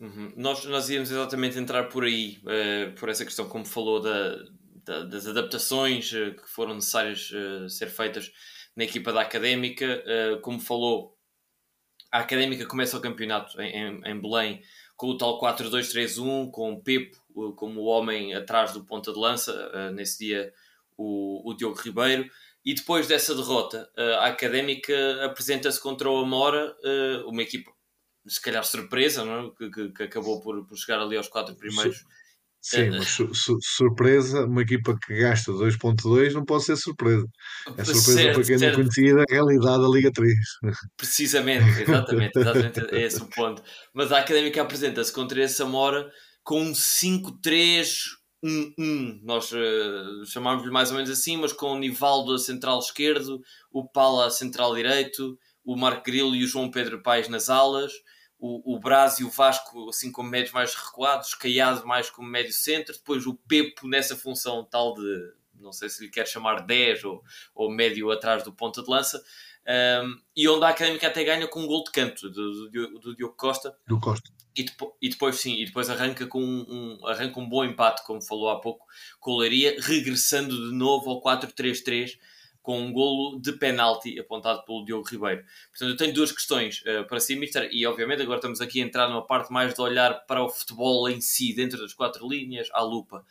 Uhum. Nós, nós íamos exatamente entrar por aí, uh, por essa questão, como falou, da, da, das adaptações uh, que foram necessárias uh, ser feitas na equipa da Académica. como falou, a Académica começa o campeonato em, em, em Belém com o tal 4-2-3-1, com o Pepo como o homem atrás do ponta de lança, nesse dia o, o Diogo Ribeiro. E depois dessa derrota, a Académica apresenta-se contra o Amora, uma equipa se calhar surpresa, não é? que, que, que, acabou por, por chegar ali aos quatro primeiros.
Sim, eh, mas su, su, surpresa, uma equipa que gasta 2.2 não pode ser surpresa. É surpresa certo, para quem certo. não conhecia a realidade da Liga 3.
Precisamente, exatamente, exatamente é esse o ponto. Mas a Académica apresenta-se contra esse Samora com um 5-3 1-1, nós uh, chamámos-lhe mais ou menos assim, mas com o Nivaldo a central esquerdo, o Pala a central direito, o Marco Grilo e o João Pedro Paes nas alas, o, o Braz e o Vasco assim como médios mais recuados, Caiado mais como médio centro, depois o Pepo nessa função tal de, não sei se lhe quer chamar 10 ou, ou médio atrás do ponta de lança, um, e onde a Académica até ganha com um gol de canto do, do, do Diogo Costa.
Do Costa.
E, depo, e, depois sim, e depois arranca com um, um, arranca um bom empate, como falou há pouco, com o Leiria, regressando de novo ao 4-3-3 com um golo de penalti apontado pelo Diogo Ribeiro. Portanto, eu tenho duas questões uh, para si, Mister, e obviamente agora estamos aqui a entrar numa parte mais de olhar para o futebol em si, dentro das quatro linhas, à lupa.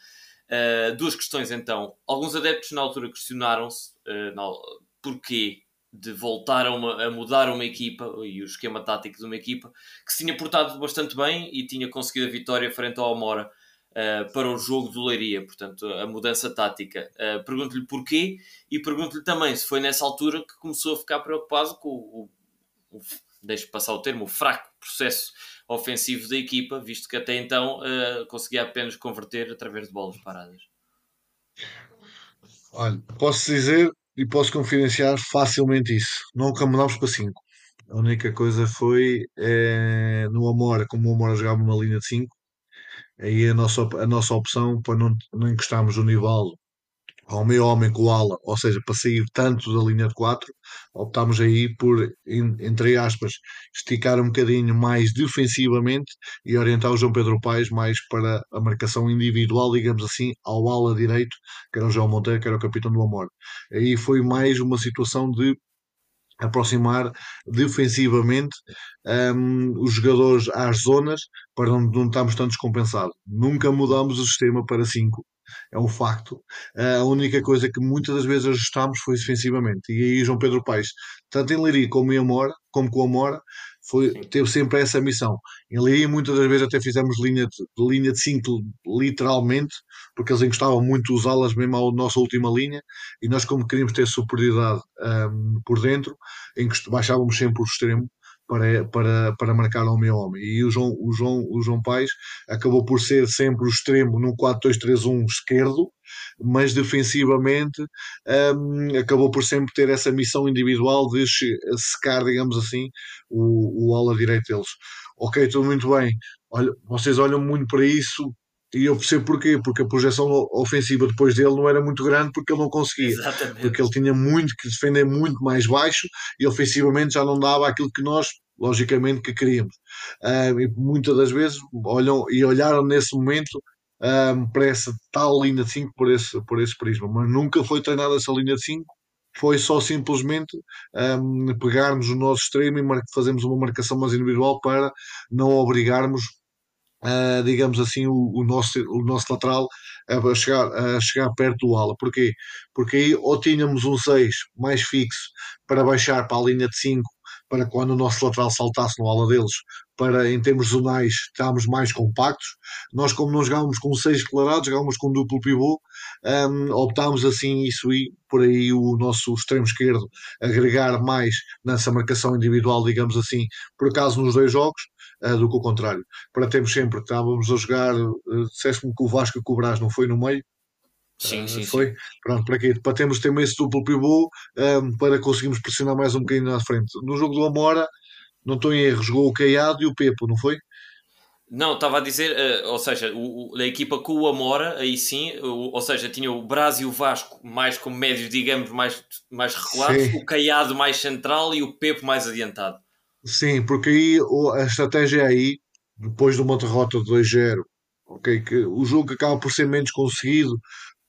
Uh, duas questões então. Alguns adeptos na altura questionaram-se uh, porquê de voltar a, uma, a, mudar uma equipa e o esquema tático de uma equipa que se tinha portado bastante bem e tinha conseguido a vitória frente ao Amora uh, para o jogo do Leiria, portanto, a mudança tática. Uh, pergunto-lhe porquê e pergunto-lhe também se foi nessa altura que começou a ficar preocupado com o, o, o passar o termo, o fraco processo ofensivo da equipa, visto que até então uh, conseguia apenas converter através de bolas paradas.
Olha, posso dizer e posso confidenciar facilmente isso. Nunca mudámos para 5. A única coisa foi é, no Amora, como o Amora jogava uma linha de 5, aí a nossa, a nossa opção para não, não encostarmos o Nivaldo ao meio homem com o ala, ou seja, para sair tanto da linha de 4, optámos aí por, entre aspas, esticar um bocadinho mais defensivamente e orientar o João Pedro Paes mais para a marcação individual, digamos assim, ao ala direito, que era o João Monteiro, que era o capitão do Amor. Aí foi mais uma situação de aproximar defensivamente um, os jogadores às zonas para não, não estarmos tão descompensados. Nunca mudamos o sistema para 5. É um facto. A única coisa que muitas das vezes ajustámos foi defensivamente. E aí João Pedro Paes, tanto em Leiria como em Amora, como com Amora, foi, teve sempre essa missão. Em Leiria muitas das vezes até fizemos linha de, linha de 5 literalmente, porque eles encostavam muito os alas mesmo à nossa última linha, e nós como queríamos ter superioridade um, por dentro, baixávamos sempre o extremo, para, para, para marcar ao meu homem. E o João, o, João, o João Paes acabou por ser sempre o extremo no 4-2-3-1 esquerdo, mas defensivamente um, acabou por sempre ter essa missão individual de secar, digamos assim, o, o ala direito deles. Ok, tudo muito bem. Olha, vocês olham muito para isso, e eu percebo porquê, porque a projeção ofensiva depois dele não era muito grande porque ele não conseguia. Exatamente. Porque ele tinha muito que defender muito mais baixo e ofensivamente já não dava aquilo que nós, logicamente, que queríamos. Uh, e muitas das vezes olham e olharam nesse momento um, para essa tal linha de 5 por esse, por esse prisma, mas nunca foi treinada essa linha de 5. Foi só simplesmente um, pegarmos o nosso extremo e fazermos uma marcação mais individual para não obrigarmos uh, digamos assim, o, o, nosso, o nosso lateral a chegar, a chegar perto do ala. Porquê? Porque aí ou tínhamos um 6 mais fixo para baixar para a linha de 5 para quando o nosso lateral saltasse no ala deles, para em termos zonais estarmos mais compactos. Nós, como não jogávamos com seis declarados, jogávamos com duplo pivô, um, optámos assim isso e por aí o nosso extremo esquerdo agregar mais nessa marcação individual, digamos assim, por acaso nos dois jogos, uh, do que o contrário. Para termos sempre, estávamos a jogar, uh, disseste-me que o Vasco e o Brás não foi no meio,
Sim, sim,
foi.
sim.
Pronto, para quê? Para termos também esse duplo pivô um, para conseguirmos pressionar mais um bocadinho na frente. No jogo do Amora, não estou em erro, jogou o Caiado e o Pepo, não foi?
Não, estava a dizer, uh, ou seja, o, a equipa com o Amora, aí sim, ou seja, tinha o Brás e o Vasco mais como médios, digamos, mais, mais recuados, sim. o Caiado mais central e o Pepo mais adiantado.
Sim, porque aí a estratégia é aí, depois de uma derrota de 2-0, ok, que o jogo acaba por ser menos conseguido,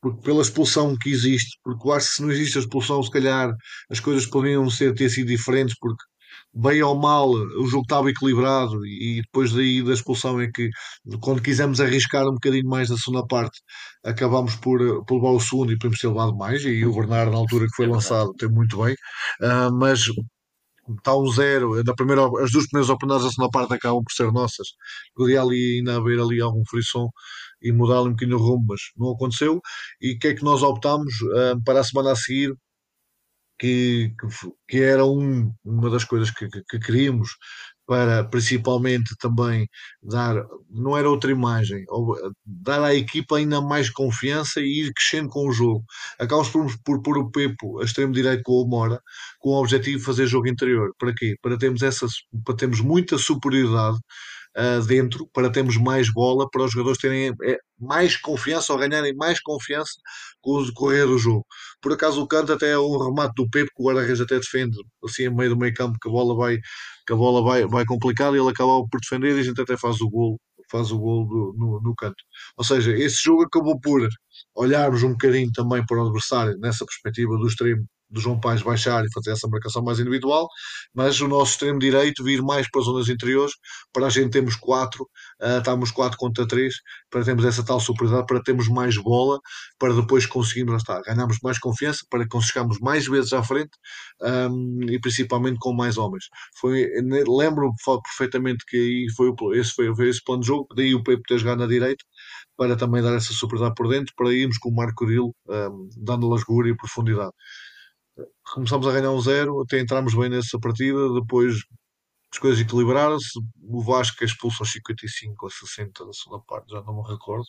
porque pela expulsão que existe, porque eu acho que se não existe a expulsão, se calhar as coisas poderiam ser, ter sido diferentes, porque bem ou mal o jogo estava equilibrado e depois daí da expulsão é que quando quisemos arriscar um bocadinho mais na segunda parte acabámos por, por levar o segundo e podemos ter levado mais e o Bernardo na altura que foi é lançado tem muito bem uh, mas está um zero na primeira, as duas primeiras oportunidades da segunda parte acabam por ser nossas podia ali ainda haver ali algum frisson e mudar um bocadinho o rumo, mas não aconteceu. E o que é que nós optámos uh, para a semana a seguir? Que, que, que era um, uma das coisas que, que, que, queríamos para principalmente também dar, não era outra imagem, dar à equipa ainda mais confiança e ir crescendo com o jogo. Acabamos por, por pôr o Pepo a extremo direito com o Mora, com o objetivo de fazer jogo interior. Para quê? Para termos, essa, para termos muita superioridade uh, dentro para termos mais bola, para os jogadores terem é, mais confiança ou ganharem mais confiança com o decorrer do jogo. Por acaso o canto até é um remate do Pepe que o guarda-redes até defende assim em meio do meio campo que a bola vai que a bola vai, vai complicar e ele acaba por defender e a gente até faz o gol faz o gol do, no, no canto. Ou seja, esse jogo acabou por olharmos um bocadinho também para o adversário nessa perspectiva do extremo do João Pais baixar e fazer essa marcação mais individual, mas o nosso extremo direito vir mais para as zonas interiores, para a gente termos 4, uh, estamos 4 contra 3, para termos essa tal superioridade, para termos mais bola, para depois conseguirmos, está, ganharmos mais confiança, para que chegarmos mais vezes à frente um, e principalmente com mais homens. Foi, lembro perfeitamente que aí foi, esse foi, foi esse plano de jogo, daí o Pepe ter jogado na direita, para também dar essa superioridade por dentro, para irmos com o Marco Rio um, dando largura e profundidade começámos a ganhar um zero, até entramos bem nessa partida, depois as coisas equilibraram-se, o Vasco é expulso aos 55 ou 60 da segunda parte, já não me recordo,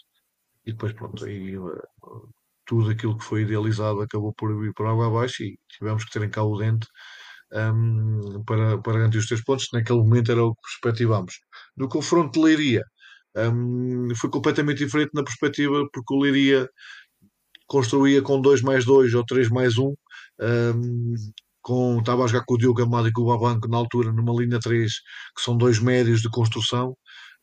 e depois pronto, aí uh, tudo aquilo que foi idealizado acabou por ir por água abaixo e tivemos que ter em cá o dente um, para, para garantir os três pontos, naquele momento era o que perspectivámos. No confronto de Leiria, um, foi completamente diferente na perspectiva, porque o Leiria construía com 2 mais 2 ou 3 mais 1, um, com, estava a jogar com o Diogo Amado e com o Babanco na altura, numa linha 3, que são dois médios de construção.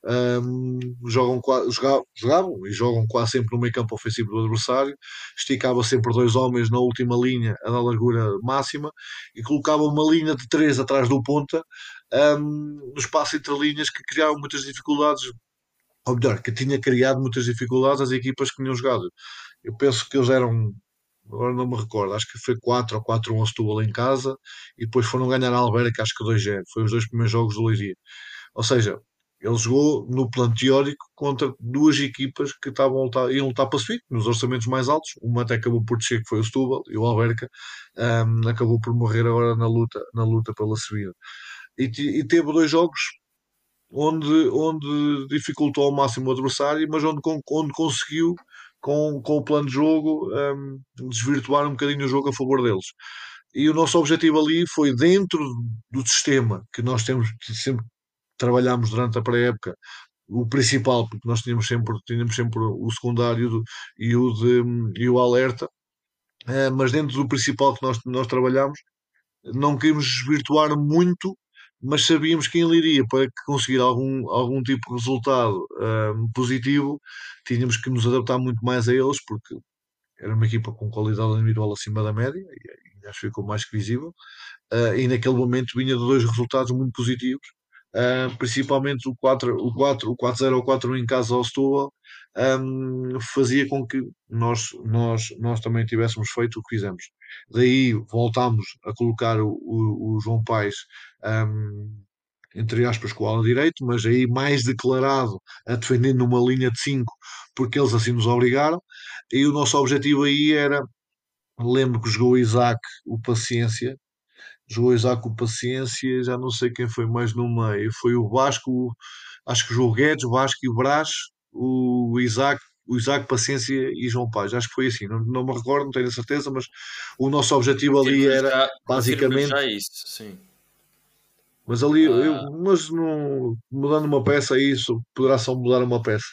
Um, jogam, jogavam, jogavam e jogam quase sempre no meio campo ofensivo do adversário, esticava sempre dois homens na última linha a dar largura máxima e colocava uma linha de três atrás do ponta um, no espaço entre linhas que criavam muitas dificuldades, ou melhor, que tinha criado muitas dificuldades às equipas que tinham jogado. Eu penso que eles eram agora não me recordo, acho que foi 4 ou 4 1 Setúbal em casa e depois foram ganhar a Alberca, acho que 2-0, foi os dois primeiros jogos do Leiria. Ou seja, ele jogou no plano teórico contra duas equipas que estavam a lutar, iam lutar para subir, nos orçamentos mais altos. Uma até acabou por descer, que foi o Setúbal, e o Alberca um, acabou por morrer agora na luta, na luta pela subida. E, e teve dois jogos onde, onde dificultou ao máximo o adversário, mas onde, onde conseguiu com, com o plano de jogo, um, desvirtuar um bocadinho o jogo a favor deles. E o nosso objetivo ali foi dentro do sistema que nós temos que sempre trabalhamos durante a pré-época, o principal, porque nós tínhamos sempre, tínhamos sempre o secundário e, o de, e o alerta, uh, mas dentro do principal que nós, nós trabalhamos, não queríamos desvirtuar muito mas sabíamos que em Leiria, para conseguir algum, algum tipo de resultado uh, positivo, tínhamos que nos adaptar muito mais a eles, porque era uma equipa com qualidade individual acima da média, e acho que ficou mais que visível, uh, e naquele momento vinha de dois resultados muito positivos, uh, principalmente o 4, o 4, o 4-0 ou 4 em casa ao Setúbal, um, fazia com que nós, nós, nós também tivéssemos feito o que fizemos. Daí voltámos a colocar o, o, o João Paes um, entre aspas, com o ala direito, mas aí mais declarado a defender numa linha de 5, porque eles assim nos obrigaram. E o nosso objetivo aí era, lembro que jogou o Isaac, o Paciência, jogou Isaac, o Paciência, já não sei quem foi mais no meio, foi o Vasco, acho que jogou Guedes, o Vasco e o Brás, o Isaac, o Isaac, Paciência e João Paz. Acho que foi assim, não, não me recordo, não tenho a certeza, mas o nosso objetivo ali era já, basicamente. Já
isso, sim.
Mas ali, ah. eu, mas não, mudando uma peça, isso poderá só mudar uma peça.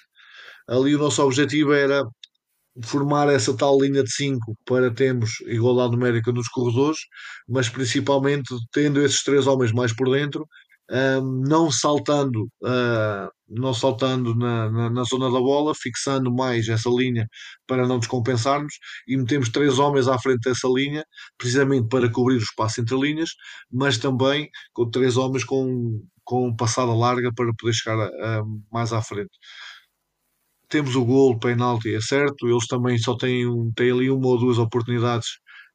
Ali o nosso objetivo era formar essa tal linha de 5 para termos igualdade numérica nos corredores, mas principalmente tendo esses três homens mais por dentro não saltando, uh, não saltando na, na, na, zona da bola, fixando mais essa linha para não descompensarmos e metemos três homens à frente dessa linha, precisamente para cobrir o espaço entre linhas, mas também com três homens com, com passada larga para poder chegar a, a, mais à frente. Temos o gol, o penalti, é certo, eles também só têm, têm ali uma ou duas oportunidades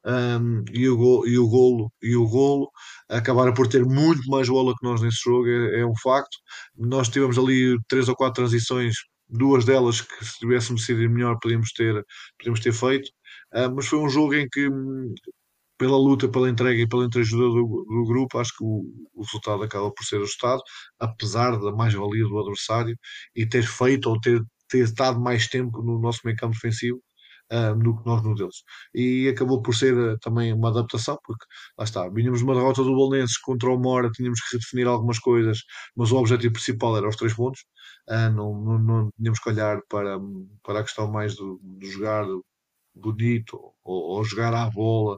um, e, o golo, e o golo e o golo acabaram por ter muito mais bola que nós nesse jogo, é, é, um facto. Nós tivemos ali três ou quatro transições, duas delas que se tivéssemos sido melhor podíamos ter, podíamos ter feito, uh, mas foi um jogo em que pela luta, pela entrega e pela entreajuda do, do grupo, acho que o, o, resultado acaba por ser ajustado, apesar da mais-valia do adversário e ter feito ou ter, ter estado mais tempo no nosso meio campo defensivo uh, do que nós no deles. E acabou por ser uh, também uma adaptação, porque lá está, vinhamos de uma derrota do Bolonenses contra o Mora, tínhamos que redefinir algumas coisas, mas o objetivo principal era os três pontos, uh, não, não, não, tínhamos que olhar para, para a questão mais do, do jogar bonito ou, ou, jogar à bola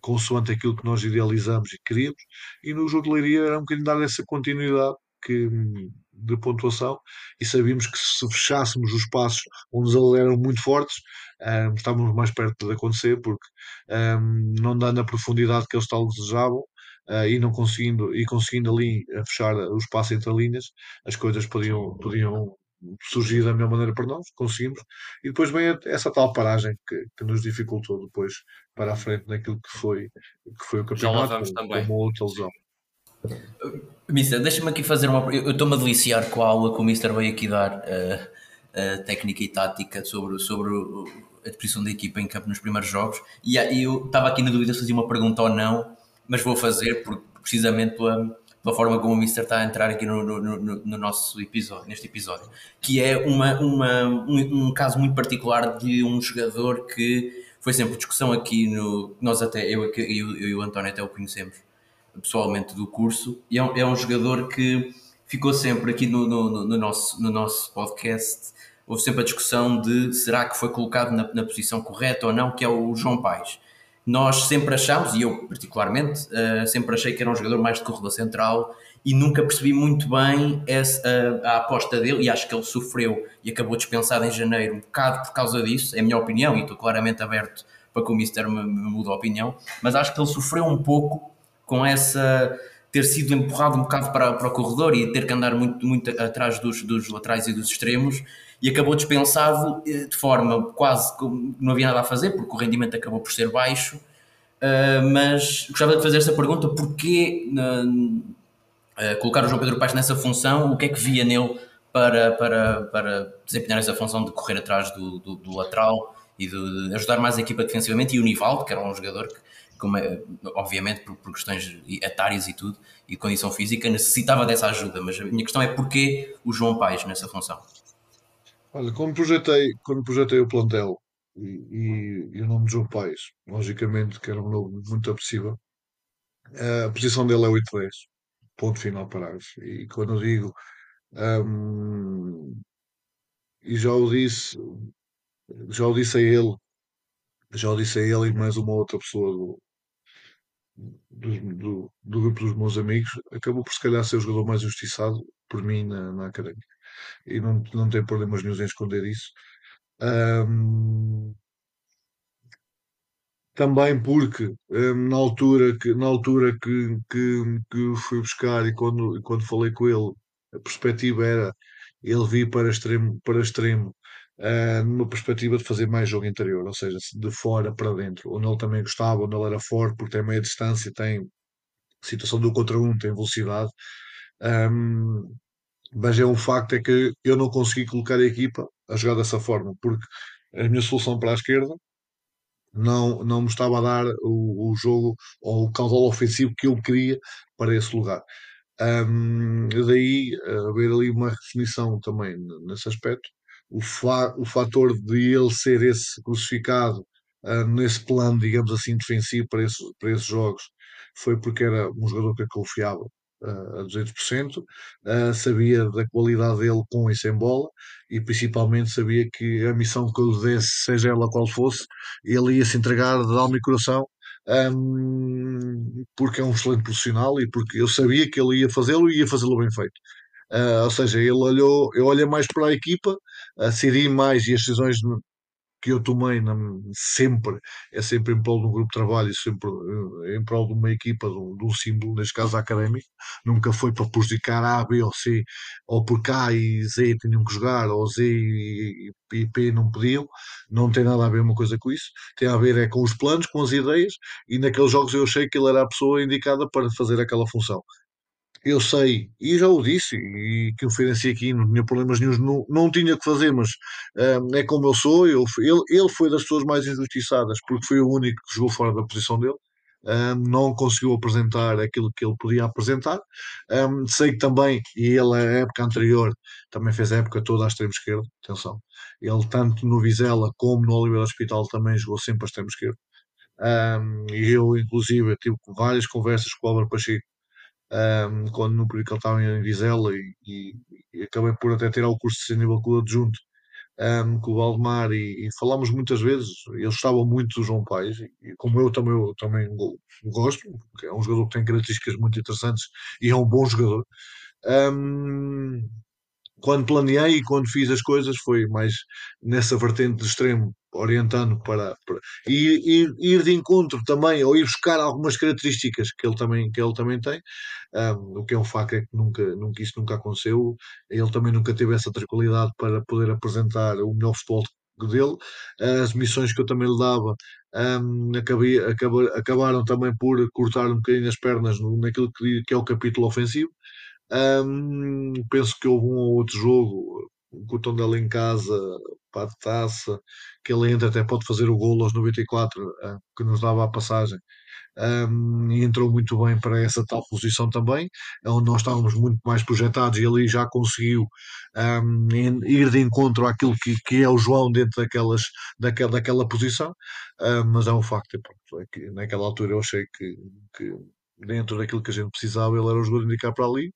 consoante aquilo que nós idealizamos e queríamos e no jogo de Leiria era um bocadinho dar essa continuidade que, de pontuação e sabíamos que se fechássemos os passos onde eles eram muito fortes, um, estávamos mais perto de acontecer, porque um, não dando a profundidade que eles tal desejavam uh, e não conseguindo, e conseguindo ali fechar o espaço entre linhas, as coisas podiam, podiam surgir da melhor maneira para nós, conseguimos, e depois vem essa tal paragem que, que nos dificultou depois para a frente naquilo que foi, que foi o campeonato, como, como outra lesão.
Mister, deixa-me aqui fazer uma. Eu estou-me a deliciar com a aula que o Mister veio aqui dar, uh, uh, técnica e tática sobre, sobre a depressão da equipa em campo nos primeiros jogos. E, e eu estava aqui na dúvida se fazia uma pergunta ou não, mas vou fazer porque, precisamente pela, pela forma como o Mister está a entrar aqui no, no, no, no nosso episódio, neste episódio, que é uma, uma, um, um, caso muito particular de um jogador que foi sempre discussão aqui no. Nós até, eu, eu, eu e o António até o conhecemos pessoalmente do curso, e é um, é um jogador que ficou sempre aqui no, no, no, nosso, no nosso podcast. Houve sempre a discussão de será que foi colocado na, na posição correta ou não, que é o João Paes. Nós sempre achámos, e eu particularmente, uh, sempre achei que era um jogador mais de corredor central e nunca percebi muito bem essa, a, a, aposta dele e acho que ele sofreu e acabou dispensado em janeiro um bocado por causa disso, é a minha opinião e estou claramente aberto para que o Mister me, me mude a opinião, mas acho que ele sofreu um pouco com essa ter sido empurrado um bocado para, para o corredor e ter que andar muito, muito atrás dos, dos laterais e dos extremos e acabou dispensado eh, de forma quase que não havia nada a fazer porque o rendimento acabou por ser baixo. Uh, mas gostava de fazer esta pergunta porquê uh, colocar o João Pedro Paes nessa função? O que é que via nele para, para, para desempenhar essa função de correr atrás do, do, do lateral e de, de, ajudar mais a equipa defensivamente? E o Nivaldo que era um jogador que é, obviamente por, por, questões etárias e tudo, e condição física, necessitava dessa ajuda. Mas a minha questão é porquê o João Paes nessa função?
Olha, quando projetei, quando projetei o plantel e, e, e o nome de João Paes, logicamente que era um nome muito apreciável, a posição dele é 8-10, ponto final parágrafo. E quando eu digo, um, e já o disse, já o disse a ele, já o disse a ele e mais uma outra pessoa do, do, do, grupo dos meus amigos, acabou por se calhar ser o jogador mais justiçado por mim na, na. E não, não tem problemas nenhum em esconder isso. Um, também porque hum, na altura que, na altura que, que, que fui buscar e quando, quando falei com ele, a perspectiva era ele vir para extremo, para extremo uh, numa perspectiva de fazer mais jogo interior, ou seja, de fora para dentro, onde ele também gostava, onde ele era forte, porque tem meia distância, tem situação do contra um, tem velocidade. Um, mas é um facto é que eu não consegui colocar a equipa a jogar dessa forma, porque a minha solução para a esquerda não, não me estava a dar o, o jogo ou o caudal ofensivo que eu queria para esse lugar. Um, daí haver ali uma definição também nesse aspecto. O, fa o fator de ele ser esse crucificado uh, nesse plano, digamos assim, defensivo para, esse, para esses jogos foi porque era um jogador que eu confiava uh, a 200%, uh, sabia da qualidade dele com e sem bola e principalmente sabia que a missão que eu lhe desse, seja ela qual fosse, ele ia se entregar de alma e coração um, porque é um excelente profissional e porque eu sabia que ele ia fazê-lo e ia fazê-lo bem feito. Uh, ou seja, ele olhou, eu olhei mais para a equipa, decidi mais e as decisões que eu tomei na, sempre, é sempre em prol de um grupo de trabalho, sempre eh, em prol de uma equipa, de um, de um símbolo, neste caso académico, nunca foi para prejudicar A, B ou C, ou porque A e Z tinham que jogar, ou Z e, e P não podiam, não tem nada a ver uma coisa com isso, tem a ver é com os planos, com as ideias, e naqueles jogos eu achei que ele era a pessoa indicada para fazer aquela função eu sei, e já o disse, e que eu ofereci aqui, não tinha problemas nenhum, não, não tinha que fazer, mas um, é como eu sou, eu, ele, ele foi das pessoas mais injustiçadas, porque foi o único que jogou fora da posição dele, um, não conseguiu apresentar aquilo que ele podia apresentar. Um, sei que também, e ele, a época anterior, também fez a época toda à extrema esquerda, atenção, ele tanto no Vizela como no Oliveira Hospital também jogou sempre à extrema esquerda. E eu, inclusive, tive várias conversas com o Álvaro Pacheco um, quando no período que ele estava em Vizela e, e, e, acabei por até tirar o curso de com adjunto um, com o Valdemar e, e, falámos muitas vezes, eles estavam muito do João Paes e, como eu também, eu também gosto, porque é um jogador que tem características muito interessantes e é um bom jogador. Um, quando planeei e quando fiz as coisas foi mais nessa vertente de extremo, orientando para, para ir, ir, de encontro também, ou ir buscar algumas características que ele também, que ele também tem. Um, o que é um facto é que nunca, nunca, isso nunca aconteceu. Ele também nunca teve essa tranquilidade para poder apresentar o melhor futebol dele. As missões que eu também lhe dava um, acabei, acabaram também por cortar um bocadinho as pernas naquilo que, que é o capítulo ofensivo. Um, penso que houve um ou outro jogo, com o Tondela em casa, para a taça, que ele entra, até pode fazer o golo aos 94, uh, ah, que nos dava a passagem. Um, e entrou muito bem para essa tal posição também, onde nós estávamos muito mais projetados e ali já conseguiu um, ir de encontro àquilo que, que é o João dentro daquelas, daquela, daquela posição, uh, mas é um facto, pronto, é que naquela altura eu achei que, que dentro daquilo que a gente precisava, ele era o jogador de indicar para ali.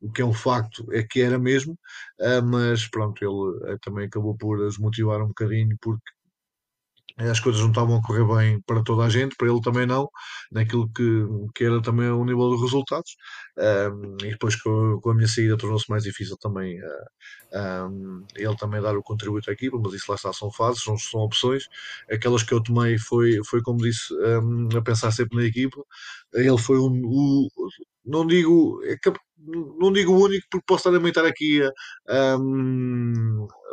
O que é um facto é que era mesmo, uh, mas pronto, ele uh, também acabou por desmotivar um bocadinho porque as coisas não estavam a correr bem para toda a gente, para ele também não, naquilo que, que era também o nível dos resultados. Um, e depois com, com, a minha saída tornou-se mais difícil também uh, um, ele também dar o contributo à equipa, mas isso lá está, são fases, são, são opções. Aquelas que eu tomei foi, foi como disse, um, a pensar sempre na equipa. Ele foi um, o, não digo, é não digo o único, porque posso estar aqui a, um, poder,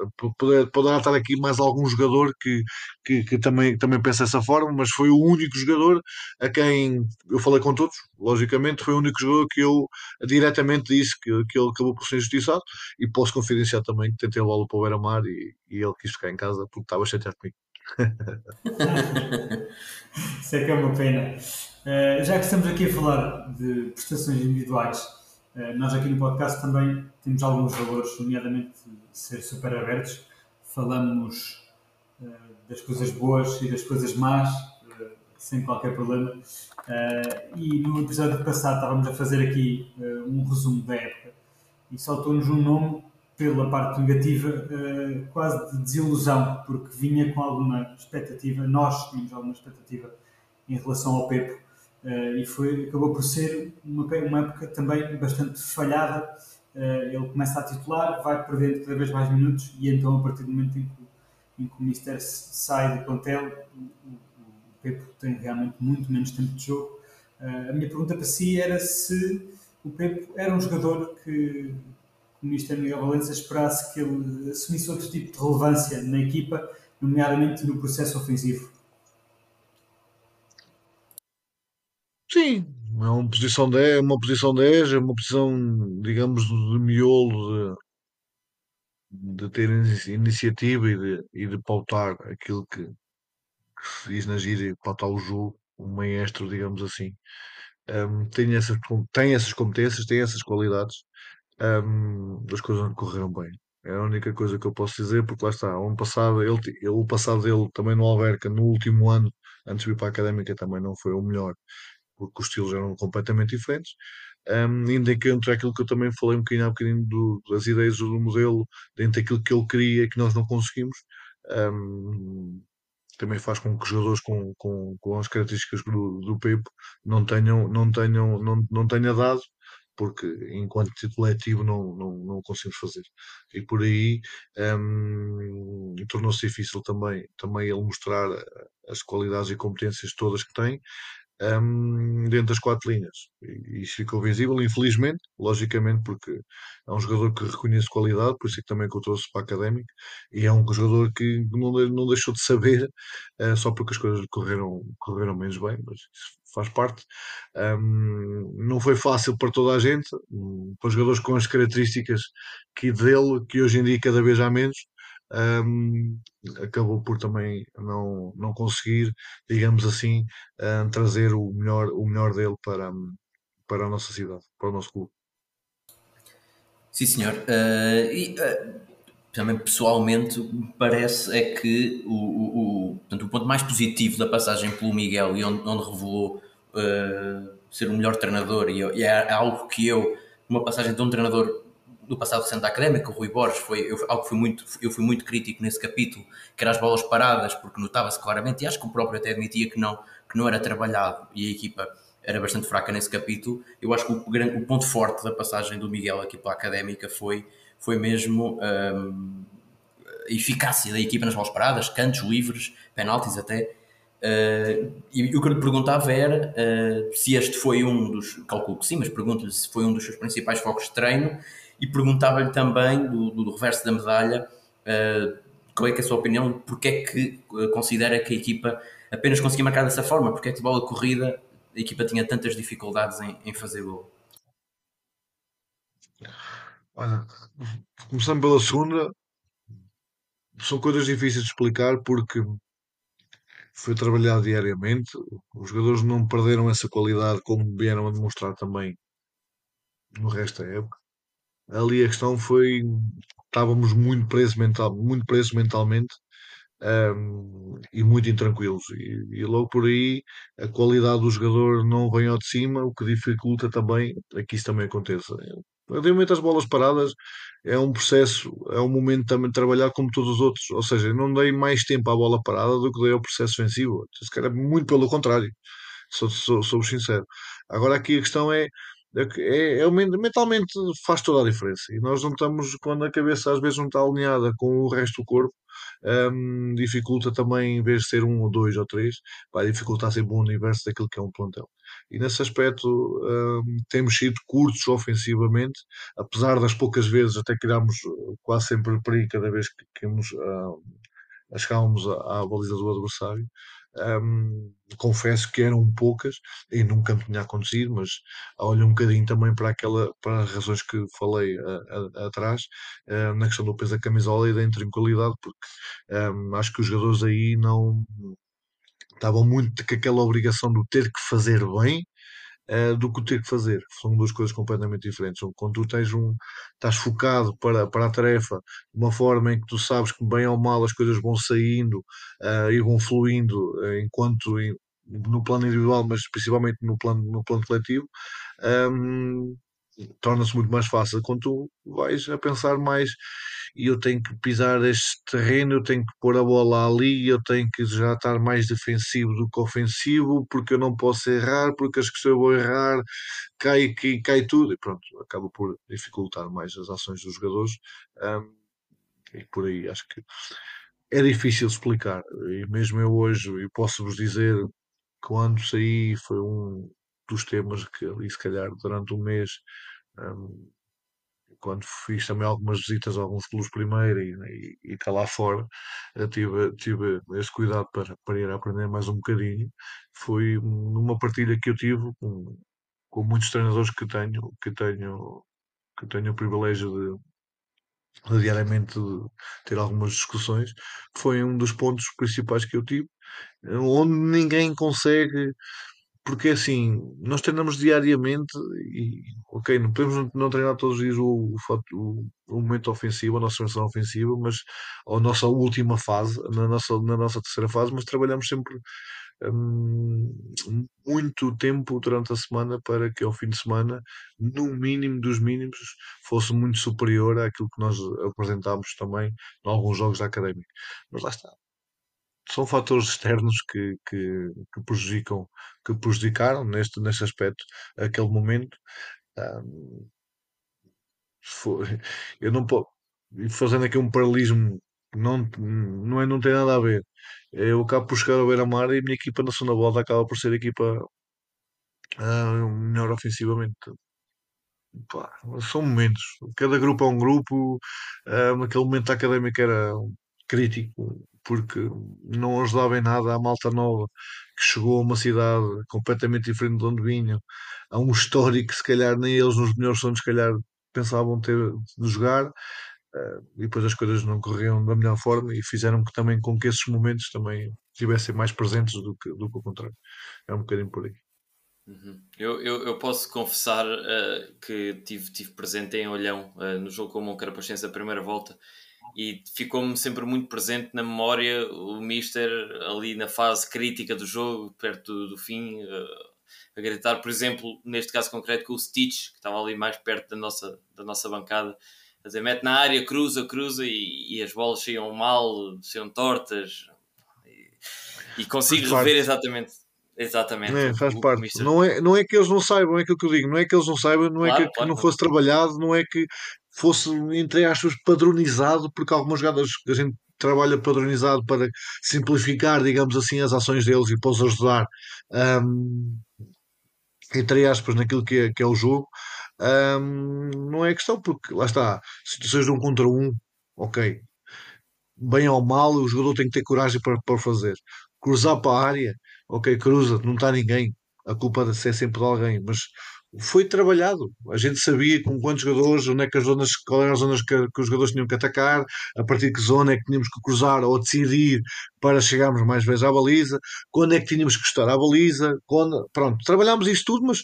poderá estar aqui mais algum jogador que, que, que, também, também pensa dessa forma, mas foi o único jogador a quem eu falei com todos, logicamente, foi o único jogador que eu diretamente disse que, que ele acabou por ser injustiçado e posso confidenciar também que tentei levá-lo para o Beira-Mar e, e ele quis ficar em casa porque estava chateado comigo.
Isso é que é uma pena. Uh, já que estamos aqui a falar de prestações individuais, nós aqui no podcast também temos alguns valores, nomeadamente ser super abertos. Falamos uh, das coisas boas e das coisas más, sem qualquer problema. e no episódio passado estávamos a fazer aqui um resumo da época e saltou-nos um nome pela parte negativa, quase de desilusão, porque vinha com alguma expectativa, nós tínhamos alguma expectativa em relação ao Pepo Uh, e foi, acabou por ser uma, uma época também bastante falhada. Uh, ele começa a titular, vai perdendo cada vez mais minutos e então a partir do momento em que, em que o Mister sai do plantel, o, o Pepe tem realmente muito menos tempo de jogo. Uh, a minha pergunta para si era se o Pepe era um jogador que, o Ministro Miguel Valença esperasse que ele assumisse outro tipo de relevância na equipa, nomeadamente no processo ofensivo.
Sim, é uma posição 10, uma posição 10, é uma posição, digamos, de miolo, de, de ter iniciativa e de, e de pautar aquilo que, que se diz na gíria, pautar o jogo, o maestro, digamos assim. Um, tem, essas, tem essas competências, tem essas qualidades, um, as coisas não correram bem. É a única coisa que eu posso dizer, porque lá está, o ano passado, ele, ele, o passado dele também no Alverca, no último ano, antes de ir para a Académica, também não foi o melhor porque os estilos eram completamente diferentes. Um, ainda que entre aquilo que eu também falei um bocadinho há bocadinho do, das ideias do modelo, dentro daquilo que ele queria que nós não conseguimos, um, também faz com que os jogadores com, com, com as características do, do Pepe não tenham, não tenham, não, não tenha dado, porque enquanto coletivo não, não, não conseguimos fazer. E por aí um, tornou-se difícil também, também ele mostrar as qualidades e competências todas que tem, um, dentro das quatro linhas. E isso ficou visível, infelizmente, logicamente, porque é um jogador que reconhece qualidade, por isso é que também que eu trouxe para a Académica, e é um jogador que não, não deixou de saber, uh, só porque as coisas correram, correram menos bem, mas isso faz parte. Um, não foi fácil para toda a gente, um, para jogadores com as características que dele, que hoje em dia cada vez há menos, um, acabou por também não, não conseguir, digamos assim, um, trazer o melhor, o melhor dele para, para a nossa cidade, para o nosso clube.
Sim, senhor. Uh, e, uh, também pessoalmente parece é que o, o, o, portanto, o ponto mais positivo da passagem pelo Miguel e onde, onde revelou uh, ser o melhor treinador e, e é algo que eu, uma passagem de um treinador do passado recente da Académica, o Rui Borges, foi eu, algo que fui muito, eu fui muito crítico nesse capítulo, que era as bolas paradas, porque notava-se claramente, e acho que o próprio até admitia que não, que não era trabalhado e a equipa era bastante fraca nesse capítulo. Eu acho que o, o ponto forte da passagem do Miguel aqui para a Académica foi, foi mesmo um, a eficácia da equipa nas bolas paradas, cantos livres, penaltis até. Uh, e o que eu lhe perguntava era uh, se este foi um dos, calculo que sim, mas pergunto-lhe se foi um dos seus principais focos de treino e perguntava-lhe também, do, do, reverso da medalha, uh, qual é, é a sua opinião, porque é que uh, considera que a equipa apenas conseguia marcar dessa forma, porque é que bola corrida a equipa tinha tantas dificuldades em, em fazer gol?
Olha, começando pela segunda, são coisas difíceis de explicar porque foi trabalhado diariamente, os jogadores não perderam essa qualidade como vieram a demonstrar também no resto da época ali a questão foi estávamos muito presos, mental, muito presos mentalmente um, e muito intranquilos. E, e, logo por aí a qualidade do jogador não vem ao de cima, o que dificulta também que isso também aconteça. Relativamente às bolas paradas, é um processo, é um momento também de trabalhar como todos os outros. Ou seja, não dei mais tempo à bola parada do que dei ao processo ofensivo. Se calhar, muito pelo contrário, sou, sou, sou sincero. Agora, aqui a questão é é, é, é, mentalmente faz toda a diferença. E nós não estamos, quando a cabeça às vezes não está alinhada com o resto do corpo, um, dificulta também, em vez de ser um ou dois ou três, vai dificultar sempre o universo daquilo que é um plantel. E nesse aspecto um, temos sido curtos ofensivamente, apesar das poucas vezes até criámos uh, quase sempre perigo cada vez que, que nos, uh, à, à baliza do adversário. Um, confesso que eram poucas e nunca me tinha acontecido, mas olho um bocadinho também para aquela para as razões que falei a, a, atrás, um, na questão do peso da camisola e da intranquilidade, porque um, acho que os jogadores aí não estavam muito com aquela obrigação de ter que fazer bem uh, do que ter que fazer. São duas coisas completamente diferentes. Quando tu tens um, estás focado para, para a tarefa de uma forma em que tu sabes que bem ou mal as coisas vão saindo uh, e vão fluindo uh, enquanto no plano individual, mas principalmente no plano, no plano coletivo, um, torna-se muito mais fácil quando tu vais a pensar mais e eu tenho que pisar este terreno, eu tenho que pôr a bola ali, eu tenho que já estar mais defensivo do que ofensivo, porque eu não posso errar, porque as que se eu vou errar cai, cai, cai tudo, e pronto, acaba por dificultar mais as ações dos jogadores, um, e por aí acho que é difícil explicar. E mesmo eu hoje, eu posso-vos dizer, quando saí, foi um dos temas que ali, se calhar, durante um mês, quando fiz também algumas visitas a alguns clubes primeiro e, e, e cá lá fora, eu tive, tive esse cuidado para, para ir aprender mais um bocadinho. Foi numa partilha que eu tive com, com muitos treinadores que tenho, que tenho, que tenho o privilégio de, de diariamente ter algumas discussões, foi um dos pontos principais que eu tive, onde ninguém consegue porque assim, nós treinamos diariamente e, ok, não podemos não treinar todos os dias o, o, o momento ofensivo, a nossa formação ofensiva, mas a nossa última fase, na nossa, na nossa terceira fase, mas trabalhamos sempre hum, muito tempo durante a semana para que ao fim de semana, no mínimo dos mínimos, fosse muito superior àquilo que nós apresentámos também em alguns jogos da académica. Mas lá está, são fatores externos que, que, que, prejudicam, que prejudicaram neste, neste aspecto aquele momento. Um, eu não posso, fazendo aqui um paralelismo, não, não, é, não tem nada a ver. Eu acabo por chegar ao beira-mar e a minha equipa na segunda volta acaba por ser a equipa uh, melhor ofensivamente. Pá, são momentos. Cada grupo é um grupo. Uh, naquele momento académico era crítico porque não ajudava em nada a malta nova que chegou a uma cidade completamente diferente de onde vinham, a um histórico que se calhar nem eles nos melhores sonhos se calhar pensavam ter de jogar uh, e depois as coisas não corriam da melhor forma e fizeram que também com que esses momentos também estivessem mais presentes do que, do que o contrário. É um bocadinho por aí.
Uhum. Eu, eu, eu, posso confessar uh, que tive, tive presente em Olhão uh, no jogo com o Moncarapachense a primeira volta e ficou-me sempre muito presente na memória o Mister ali na fase crítica do jogo, perto do, do fim, uh, a gritar, por exemplo, neste caso concreto com o Stitch, que estava ali mais perto da nossa, da nossa bancada, a dizer, mete na área, cruza, cruza e, e as bolas saiam mal, saiam tortas e, e consigo rever exatamente Exatamente.
É, faz o, parte. O não, é, não é que eles não saibam, é aquilo que eu digo. Não é que eles não saibam, não claro, é que, claro, que não fosse trabalhado, não é que fosse, entre aspas, padronizado, porque alguns jogadores que a gente trabalha padronizado para simplificar, digamos assim, as ações deles e para os ajudar, um, entre aspas, naquilo que é, que é o jogo. Um, não é questão, porque lá está, situações de um contra um, ok, bem ou mal, o jogador tem que ter coragem para, para fazer. Cruzar para a área, ok, cruza, não está ninguém, a culpa de ser sempre de alguém, mas foi trabalhado. A gente sabia com quantos jogadores, onde é que as zonas, qual eram as zonas que, que, os jogadores tinham que atacar, a partir de que zona é que tínhamos que cruzar ou decidir para chegarmos mais vezes à baliza, quando é que tínhamos que estar à baliza, quando, pronto, trabalhámos isso tudo, mas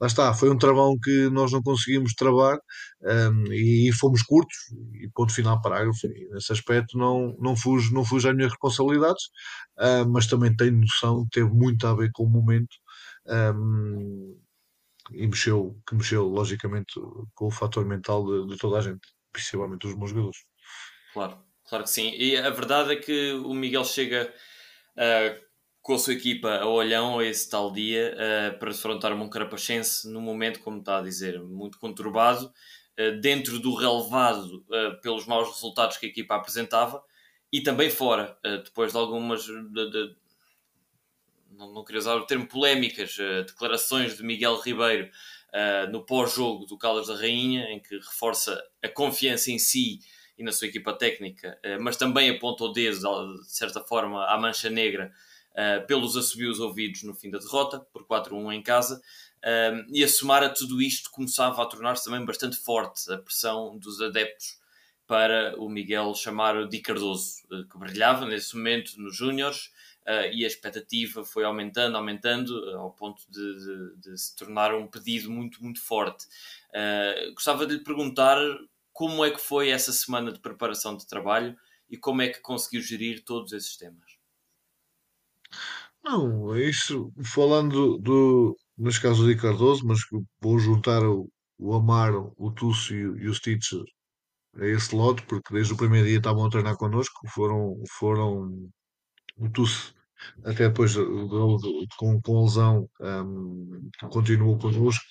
lá está, foi um travão que nós não conseguimos travar um, e, fomos curtos, e ponto final parágrafo. E nesse aspecto não, não, fujo, não fujo às minhas responsabilidades, uh, mas também tenho noção teve muito a ver com o momento. Um, e mexeu, que mexeu logicamente com o fator mental de, de toda a gente, principalmente dos meus jogadores.
Claro, claro que sim. E a verdade é que o Miguel chega uh, com a sua equipa a Olhão a esse tal dia uh, para defrontar o Moncarapachense num momento, como está a dizer, muito conturbado, uh, dentro do relevado pelos maus resultados que a equipa apresentava e também fora, depois de algumas de, de, não, não queria usar o termo polémicas, uh, declarações de Miguel Ribeiro uh, no pós-jogo do Caldas da Rainha, em que reforça a confiança em si e na sua equipa técnica, uh, mas também aponta o dedo, de certa forma, à mancha negra pelos assobios ouvidos no fim da derrota, por 4-1 em casa. e a somar a tudo isto começava a tornar-se também bastante forte a pressão dos adeptos para o Miguel chamar Di Cardoso, que brilhava nesse momento nos Júniores, uh, e a expectativa foi aumentando, aumentando, uh, ao ponto de, de, de, se tornar um pedido muito, muito forte. Uh, gostava de lhe perguntar como é que foi essa semana de preparação de trabalho e como é que conseguiu gerir todos esses temas.
Não, isso, falando do, nos casos Di Cardoso, mas vou juntar o, o Amaro, o Túcio e o Stitch a esse lote, porque desde o primeiro dia estavam a treinar connosco, foram, foram o Tusse até depois com, com a lesão um, continuou connosco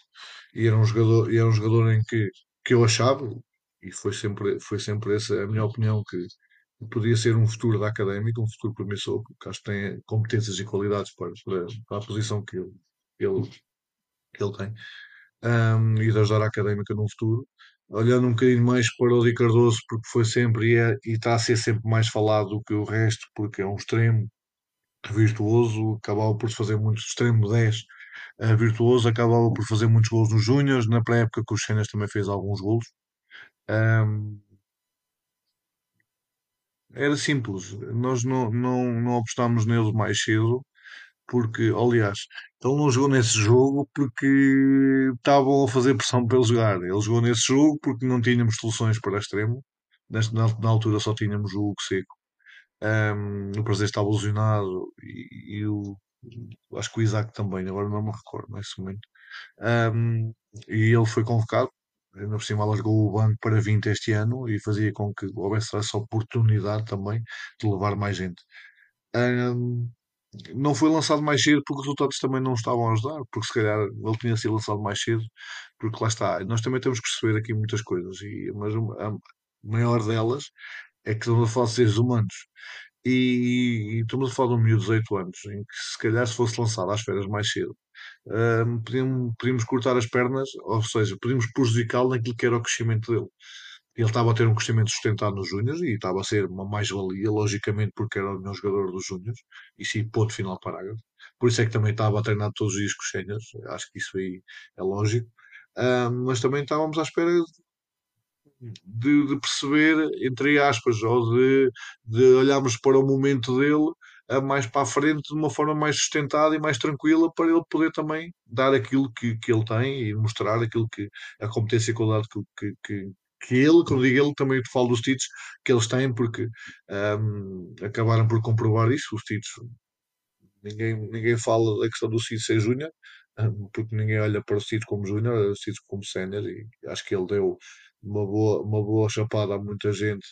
e era um jogador, era um jogador em que, que eu achava, e foi sempre, foi sempre essa a minha opinião, que podia ser um futuro da académica, um futuro promissor, porque acho que tem competências e qualidades para, para, para a posição que ele, ele, que ele tem um, e de ajudar a académica no futuro. Olhando um bocadinho mais para o Di Cardoso, porque foi sempre e, é, e está a ser sempre mais falado do que o resto, porque é um extremo virtuoso, acabava por fazer muitos extremo 10 uh, virtuoso, acabava por fazer muitos gols nos Júniors, na pré-época com os Cenas também fez alguns gols. Um, era simples, nós não, não, não apostámos nele mais cedo, porque, aliás, ele não jogou nesse jogo porque estavam a fazer pressão para ele jogar. Ele jogou nesse jogo porque não tínhamos soluções para extremo. Nesta, na, na altura só tínhamos o Hugo Seco. Um, o prazer estava lesionado e, e, o, acho que o Isaac também, agora não me recordo nesse momento. Um, e ele foi convocado, ainda por cima alargou o banco para 20 este ano e fazia com que houvesse essa oportunidade também de levar mais gente. Um, não foi lançado mais cedo porque os resultados também não estavam a ajudar, porque se calhar ele tinha sido lançado mais cedo, porque lá está, nós também temos que perceber aqui muitas coisas, e, mas a maior delas é que estamos a falar de seres humanos. E, e estamos a falar de um miúdo de 18 anos, em que se calhar se fosse lançado às férias mais cedo, um, podíamos, podíamos cortar as pernas, ou seja, podíamos prejudicá-lo naquilo que era o crescimento dele. Ele estava a ter um crescimento sustentado nos Júniors e estava a ser uma mais-valia, logicamente, porque era o melhor jogador dos Júniors, e sim, ponto final parágrafo. Por isso é que também estava a treinar todos os dias com os Séniors, acho que isso aí é lógico. Um, mas também estávamos à espera de, de, perceber, entre aspas, ou de, de olharmos para o momento dele mais para a frente de uma forma mais sustentada e mais tranquila para ele poder também dar aquilo que, que ele tem e mostrar aquilo que a competência e a qualidade que, que, que ele, quando digo ele, também te falo dos títulos que eles têm, porque um, acabaram por comprovar isso, os títulos. Ninguém, ninguém fala da questão do Cid ser júnior, porque ninguém olha para o Cid como júnior, o Cid como sénior, e acho que ele deu uma boa, uma boa chapada a muita gente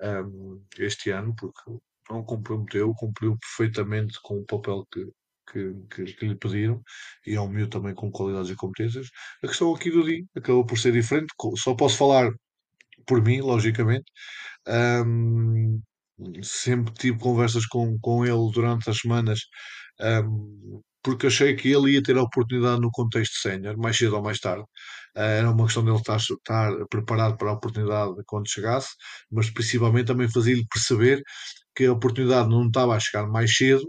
um, este ano, porque não comprometeu, cumpriu perfeitamente com o papel que, que, que, que, lhe pediram e é um miúdo também com qualidades e competências. A questão aqui do Di acabou por ser diferente, só posso falar por mim, logicamente. Um, sempre tive conversas com, com ele durante as semanas, um, porque achei que ele ia ter a oportunidade no contexto sénior, mais cedo ou mais tarde. Uh, era uma questão dele estar, estar preparado para a oportunidade quando chegasse, mas principalmente também fazia-lhe perceber que a oportunidade não estava a chegar mais cedo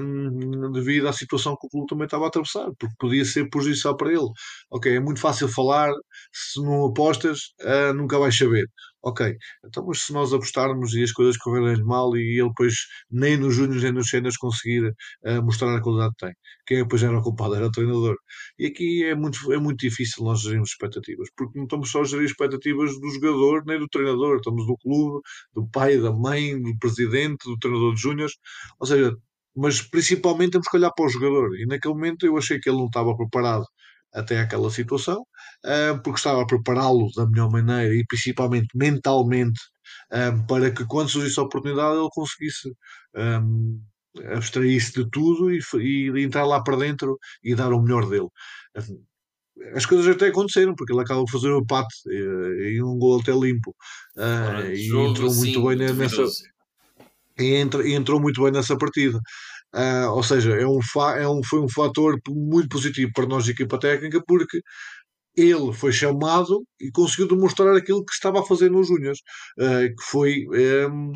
um, devido à situação que o clube também estava a atravessar, porque podia ser prejudicial para ele. Ok, é muito fácil falar, se não apostas, uh, nunca vais saber. Ok, então, mas se nós apostarmos e as coisas correrem mal e ele depois nem nos Júniors nem nos Cenas conseguir uh, mostrar a qualidade que tem, quem depois era o culpado era o treinador. E aqui é muito, é muito difícil nós gerirmos expectativas, porque não estamos só a gerir expectativas do jogador nem do treinador, estamos do clube, do pai, da mãe, do presidente, do treinador de Júniors, ou seja, mas principalmente temos que olhar para o jogador. E naquele momento eu achei que ele não estava preparado até aquela situação, porque estava a prepará-lo da melhor maneira e principalmente mentalmente ah, para que quando surgisse a oportunidade ele conseguisse ah, abstrair-se de tudo e, e, entrar lá para dentro e dar o melhor dele. As coisas até aconteceram, porque ele acaba de fazer um empate e, e um gol até limpo. Uh, e entrou muito bem nessa. E, entra, e entrou muito bem nessa partida. Uh, ou seja, é um, é um, foi um fator muito positivo para nós, equipa técnica, porque ele foi chamado e conseguiu demonstrar aquilo que estava a fazer nos Júniors, uh, que foi um, ehm,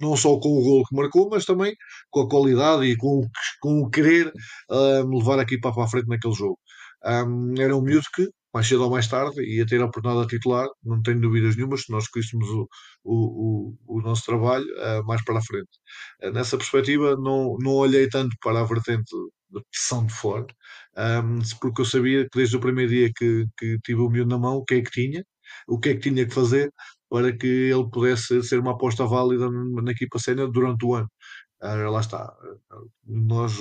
não só com o gol que marcou, mas também com a qualidade e com, com o querer uh, levar a equipa para a frente naquele jogo. Um, era um miúdo que mais cedo ou mais tarde, ia ter a oportunidade de titular, não tenho dúvidas nenhumas, se nós conseguíssemos o, o, o, o, nosso trabalho uh, mais para a frente. Uh, nessa perspectiva, não, não olhei tanto para a vertente da pressão de fora, um, porque eu sabia que desde o primeiro dia que, que tive o miúdo na mão, o que é que tinha, o que é que tinha que fazer para que ele pudesse ser uma aposta válida na equipa sénior durante o ano. Uh, lá está. Nós,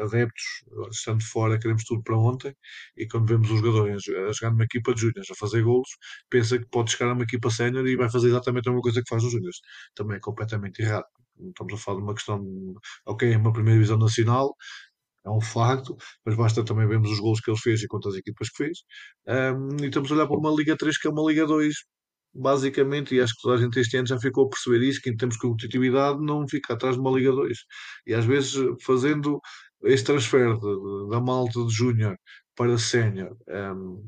adeptos, estando fora, queremos tudo para ontem. E quando vemos os jogadores a jogar numa equipa de júniors a fazer golos, pensa que pode chegar a uma equipa sénior e vai fazer exatamente a mesma coisa que faz nos júniors. Também é completamente errado. Estamos a falar de uma questão, ok, é uma primeira divisão nacional, é um facto, mas basta também vermos os gols que ele fez e quantas equipas que fez. Um, e estamos a olhar para uma Liga 3 que é uma Liga 2 basicamente, e acho que toda a gente este ano já ficou a perceber isso, que em termos de competitividade não fica atrás de uma Liga 2. E às vezes fazendo este transfer de- da malta de júnior para sénior, hum,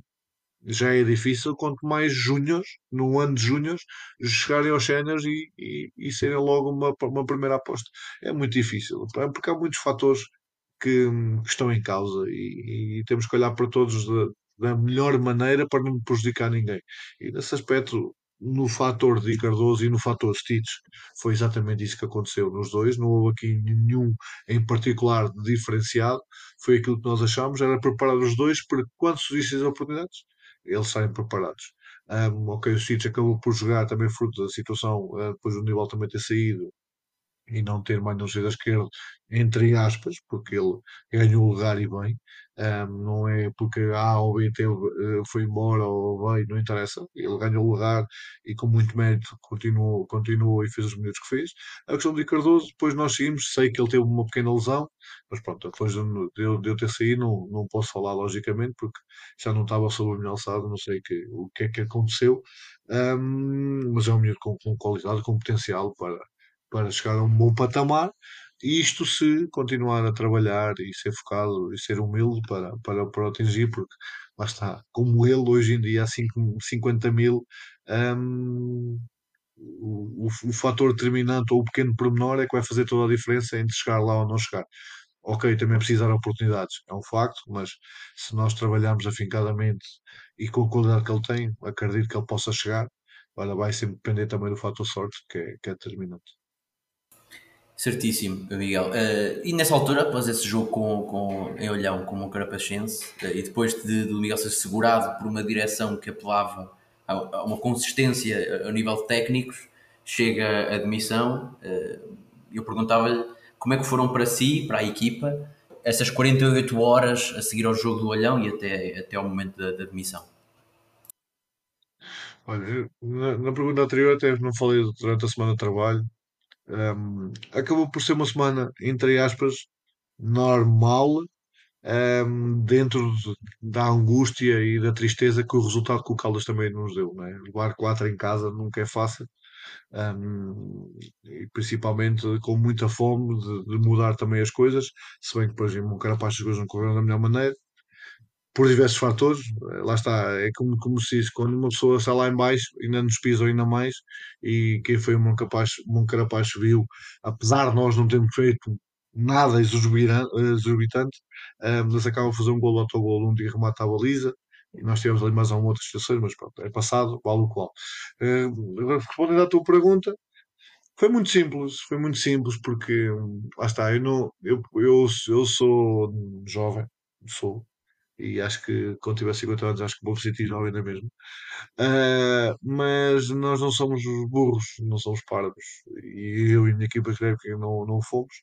já é difícil, quanto mais júniores, no ano de júniores, chegarem aos séniores e, e, e serem logo uma, uma primeira aposta. É muito difícil, porque há muitos fatores que, que estão em causa e, e temos que olhar para todos da, da melhor maneira para não prejudicar ninguém. E nesse aspecto, no fator de Cardoso e no fator Stitch, foi exatamente isso que aconteceu nos dois. Não houve aqui nenhum em particular diferenciado. Foi aquilo que nós achámos, era preparar os dois para quando surgissem as oportunidades, eles saem preparados. Um, ok, o Stitch acabou por jogar também fruto da situação, uh, depois do nível também ter saído e não ter mais no da esquerda, entre aspas, porque ele ganhou o lugar e bem. Um, não é porque A ou B uh, foi embora ou veio, não interessa. Ele ganhou o lugar e com muito mérito continuou, continuou e fez os minutos que fez. A questão de Cardoso, depois nós seguimos, sei que ele teve uma pequena lesão, mas pronto, depois de, eu, de eu ter saído, não, não posso falar logicamente, porque já não estava sob a minha alçada, não sei que, o que é que aconteceu. Um, mas é um miúdo com, com qualidade, com potencial para, para chegar a um bom patamar. E isto se continuar a trabalhar e ser focado e ser humilde para, para, para atingir, porque lá está, como ele hoje em dia, há 50 mil, um, o, o, o fator determinante ou o pequeno pormenor é que vai fazer toda a diferença entre chegar lá ou não chegar. Ok, também precisar de oportunidades, é um facto, mas se nós trabalharmos afincadamente e com a qualidade que ele tem, acredito que ele possa chegar. Agora vai sempre depender também do fator sorte, que é, que é determinante.
Certíssimo, Miguel. Uh, e nessa altura, após esse jogo com, com, em Olhão com o Carapachense, uh, e depois de, de Miguel ser segurado por uma direção que apelava a, a uma consistência a, nível de técnicos, chega a demissão. Uh, eu perguntava-lhe como é que foram para si, para a equipa, essas 48 horas a seguir ao jogo do Olhão e até, até ao momento da, da demissão.
Olha, na, na pergunta anterior até não falei durante a semana de trabalho, um, acabou por ser uma semana, entre aspas, normal, um, dentro de, da angústia e da tristeza que o resultado que o Caldas também nos deu. Né? Levar 4 em casa nunca é fácil, um, e principalmente com muita fome de, de, mudar também as coisas. Se bem que depois em Moncarapaz as coisas não correram da melhor maneira por diversos fatores, lá está, é como, como se diz, quando uma pessoa está lá em baixo, ainda nos pisa ainda mais, e quem foi o Moncarapaz viu, apesar de nós não termos feito nada exorbitante, um, mas acaba de fazer um gol autogol onde remata a baliza, e nós tivemos ali mais uma outra situação, mas pronto, é passado, vale o qual. Uh, respondendo à tua pergunta, foi muito simples, foi muito simples, porque lá está, eu, não, eu, eu, eu sou jovem, sou, e acho que quando tiver 50 anos acho que vou sentir jovem ainda mesmo. Uh, mas nós não somos burros, não somos parvos. E eu e a minha equipa creio que não, não fomos.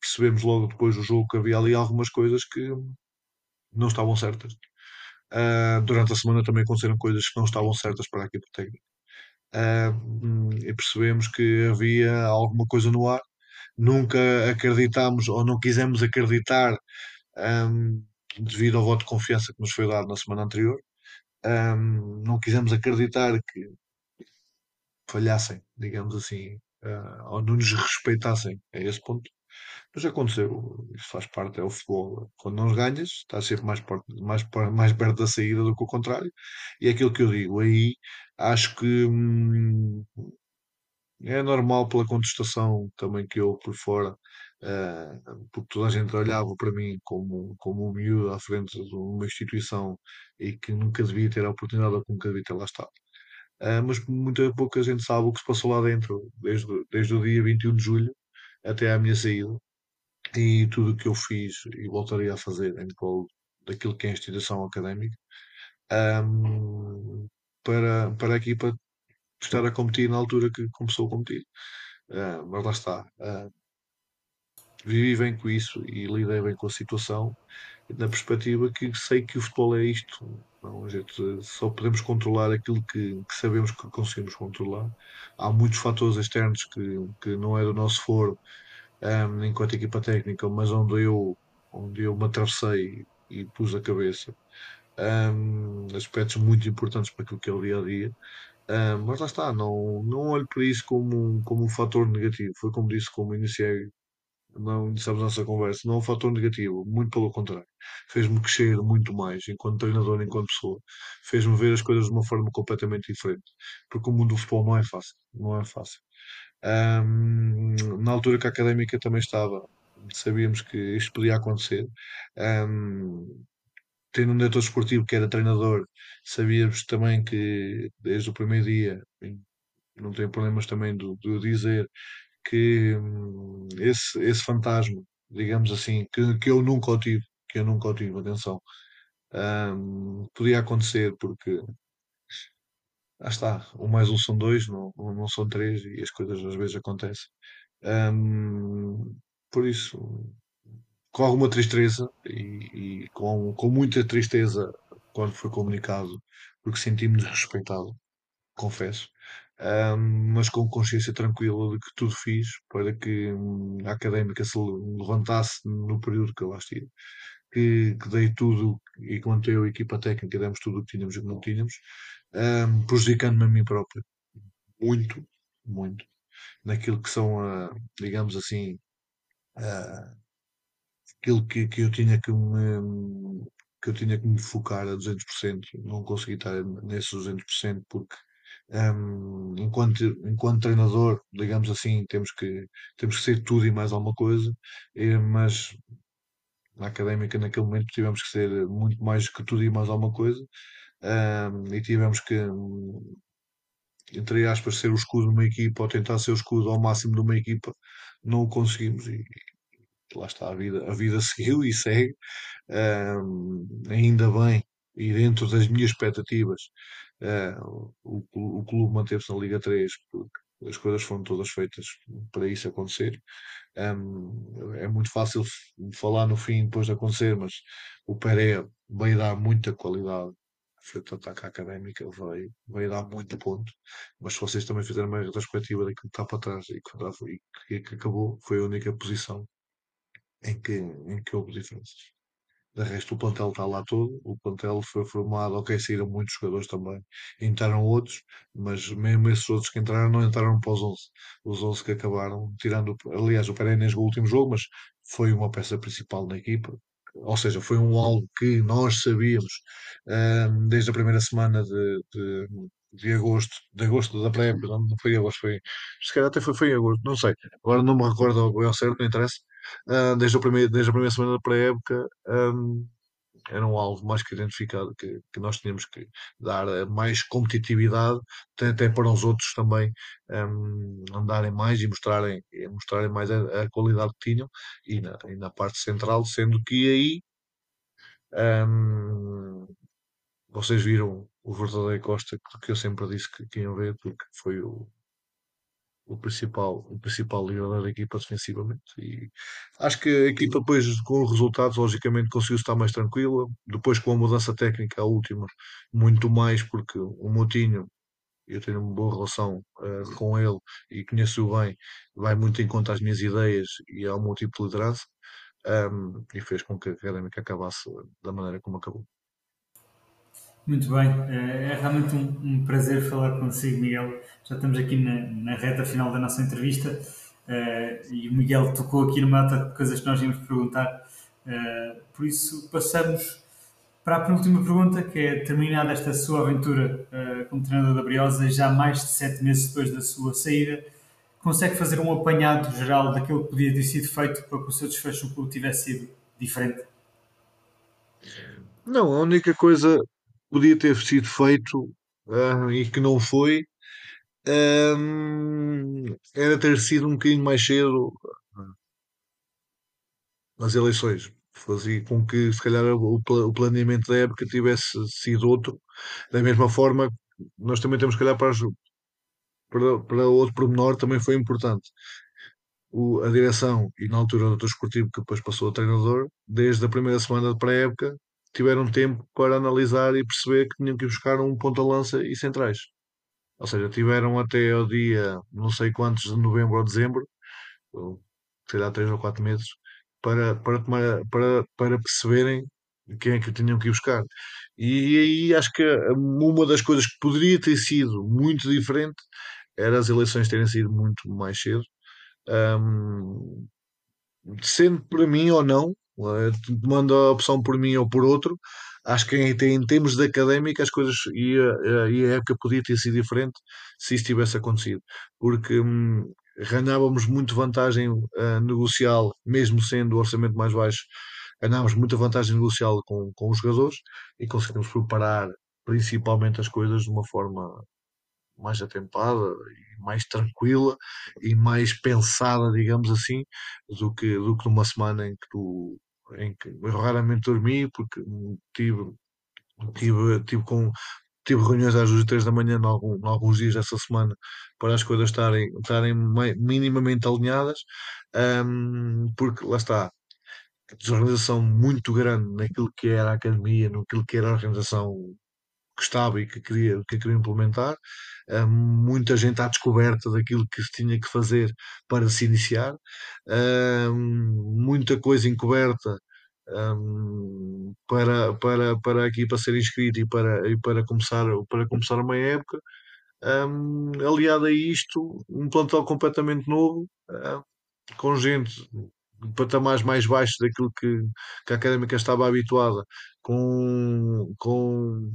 Percebemos logo depois do jogo que havia ali algumas coisas que não estavam certas. Uh, durante a semana também aconteceram coisas que não estavam certas para a equipa técnica. Uh, e percebemos que havia alguma coisa no ar. Nunca acreditámos ou não quisemos acreditar um, devido ao voto de confiança que nos foi dado na semana anterior. Um, não quisemos acreditar que falhassem, digamos assim, uh, ou não nos respeitassem a esse ponto. Mas aconteceu, isso faz parte, é o futebol. Quando não ganhas, estás sempre mais, mais, mais perto da saída do que o contrário. E é aquilo que eu digo, aí acho que hum, é normal pela contestação também que houve por fora, uh, porque toda a gente olhava para mim como, como um miúdo à frente de uma instituição e que nunca devia ter a oportunidade ou que nunca devia ter lá estado. Uh, mas muita pouca gente sabe o que se passou lá dentro, desde, desde o dia 21 de julho até à minha saída, e tudo o que eu fiz e voltaria a fazer em prol daquilo que é a instituição académica, um, para, para a equipa estar a competir na altura que começou a competir. Uh, mas lá está. Uh, vivi bem com isso e lidei bem com a situação, na perspectiva que sei que o futebol é isto. Não, gente só podemos controlar aquilo que, que, sabemos que conseguimos controlar. Há muitos fatores externos que, que não é do nosso foro, um, enquanto equipa técnica, mas onde eu, onde eu me atravessei e pus a cabeça. Um, aspectos muito importantes para aquilo que é o dia a dia Ah, mas lá está, não, não olho para isso como, como um fator negativo. Foi como disse, como iniciei, não iniciamos a nossa conversa, não é um fator negativo, muito pelo contrário. Fez-me crescer muito mais enquanto treinador, enquanto pessoa. Fez-me ver as coisas de uma forma completamente diferente. Porque o mundo do futebol não é fácil, não é fácil. Ahm, na altura que a académica também estava, sabíamos que isto podia acontecer. Ahm, tendo um diretor esportivo que era treinador, sabíamos também que desde o primeiro dia, não tenho problemas também de, de dizer, que hum, esse, esse fantasma, digamos assim, que, que eu nunca o tive, que eu nunca o tive, atenção, hum, podia acontecer porque lá está, um mais um são dois, não, não são três e as coisas às vezes acontecem. Hum, por isso, com alguma tristeza e, e com, com muita tristeza quando foi comunicado, porque senti-me desrespeitado, confesso, Mas com consciência tranquila de que tudo fiz para que hum, a académica se levantasse no período que eu lá estive, que, que dei tudo e quanto eu, a equipa técnica, demos tudo o que tínhamos e que não tínhamos, ahm, prejudicando-me a mim próprio, muito, muito, naquilo que são, digamos assim, aquilo que, que eu tinha que me, que eu tinha que me focar a 200%, não consegui estar nesses 200% porque hum, enquanto, enquanto treinador, digamos assim, temos que, temos que ser tudo e mais alguma coisa, mas na académica naquele momento tivemos que ser muito mais que tudo e mais alguma coisa, hum, e tivemos que, entre aspas, ser o escudo de uma equipa ou tentar ser o escudo ao máximo de uma equipa, não o conseguimos e, lá está, a vida, a vida seguiu e segue, Ahm, ainda bem, e dentro das minhas expectativas, ah, o, o clube manteve-se na Liga 3 porque as coisas foram todas feitas para isso acontecer. Ahm, é muito fácil falar no fim depois de acontecer, mas o Pereira veio dar muita qualidade. Frente ao ataque académica, veio dar muito ponto. Mas se vocês também fizerem uma retrospectiva daquilo que está para trás e que, e que acabou, foi a única posição em que, em que houve diferenças. De resto, o plantel está lá todo. O plantel foi formado, ok, saíram muitos jogadores também, entraram outros, mas mesmo esses outros que entraram não entraram para os 11. Os 11 que acabaram, tirando, aliás, o Pereira jogou o último jogo, mas foi uma peça principal na equipa. Ou seja, foi um algo que nós sabíamos um, desde a primeira semana de, de, de agosto, de agosto da pré-época, não foi agosto, foi, se calhar até foi, foi em agosto, não sei, agora não me recordo ao certo, não interessa, Uh, desde, o primeiro, desde a primeira semana da pré-época, um, era um alvo mais que identificado que, que nós tínhamos que dar mais competitividade, até para os outros também um, andarem mais e mostrarem, e mostrarem mais a, a, qualidade que tinham, e na, e na parte central, sendo que aí um, vocês viram o verdadeiro Costa que eu sempre disse que, que iam ver, porque foi o, o principal, o principal líder da equipa defensivamente. E acho que a equipa, depois, com os resultados, logicamente conseguiu estar mais tranquila. Depois, com a mudança técnica, a última, muito mais, porque o Moutinho, eu tenho uma boa relação uh, com ele e conheço-o bem, vai muito em conta às minhas ideias e ao meu tipo de liderança. Um, e fez com que a académica acabasse da maneira como acabou.
Muito bem, é, é realmente um, um, prazer falar consigo, Miguel. Já estamos aqui na, na reta final da nossa entrevista uh, e o Miguel tocou aqui numa data de coisas que nós íamos perguntar. Uh, por isso, passamos para a penúltima pergunta, que é terminada esta sua aventura uh, como treinador da Briosa, já mais de sete meses depois da sua saída, consegue fazer um apanhado geral daquilo que podia ter sido feito para que o seu desfecho no clube tivesse sido diferente?
Não, a única coisa podia ter sido feito uh, e que não foi, um, era ter sido um bocadinho mais cedo nas eleições. Fazia com que, se calhar, o, o planeamento da época tivesse sido outro. Da mesma forma, nós também temos que olhar para, as, para, para outro pormenor, também foi importante. O, a direção e na altura do esportivo que depois passou a treinador, desde a primeira semana de pré-época, tiveram tempo para analisar e perceber que tinham que buscar um ponta-lança e centrais. Ou seja, tiveram até ao dia não sei quantos de novembro ou dezembro, sei lá, três ou quatro meses, para, para, para, para perceberem quem é que tinham que ir buscar. E aí acho que uma das coisas que poderia ter sido muito diferente era as eleições terem sido muito mais cedo. Um, sendo para mim ou não, eh, tomando a opção por mim ou por outro, acho que em, termos de académica as coisas e a, e a época podia ter sido diferente se isso tivesse acontecido, porque hum, ganhávamos muito vantagem uh, negocial, mesmo sendo o orçamento mais baixo, ganhávamos muita vantagem negocial com, com os jogadores e conseguimos preparar principalmente as coisas de uma forma mais atempada e mais tranquila e mais pensada, digamos assim, do que, do que numa semana em que tu em que raramente dormi porque tive, tive, tive com tive reuniões às duas e três da manhã em, algum, alguns dias dessa semana para as coisas estarem, estarem minimamente alinhadas um, porque lá está desorganização muito grande naquilo que era a academia, naquilo que era a organização que estava e que queria, que queria implementar, uh, muita gente à descoberta daquilo que se tinha que fazer para se iniciar, uh, muita coisa encoberta um, para, para, para aqui para ser inscrito e para, e para, começar, para começar uma época. Um, aliado a isto, um plantel completamente novo, uh, com gente de patamares mais baixos daquilo que, que a académica estava habituada, com, com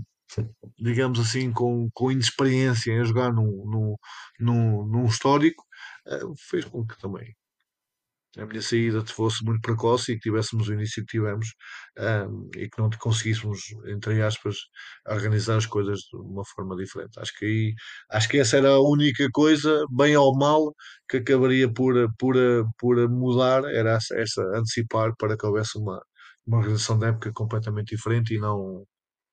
digamos assim, com, com inexperiência em jogar num, num, num, num histórico, uh, fez com que também a minha saída fosse muito precoce e que tivéssemos o início que tivemos um, e que não conseguíssemos, entre aspas, organizar as coisas de uma forma diferente. Acho que aí, acho que essa era a única coisa, bem ou mal, que acabaria por, por, por mudar, era essa antecipar para que houvesse uma, uma organização da época completamente diferente e não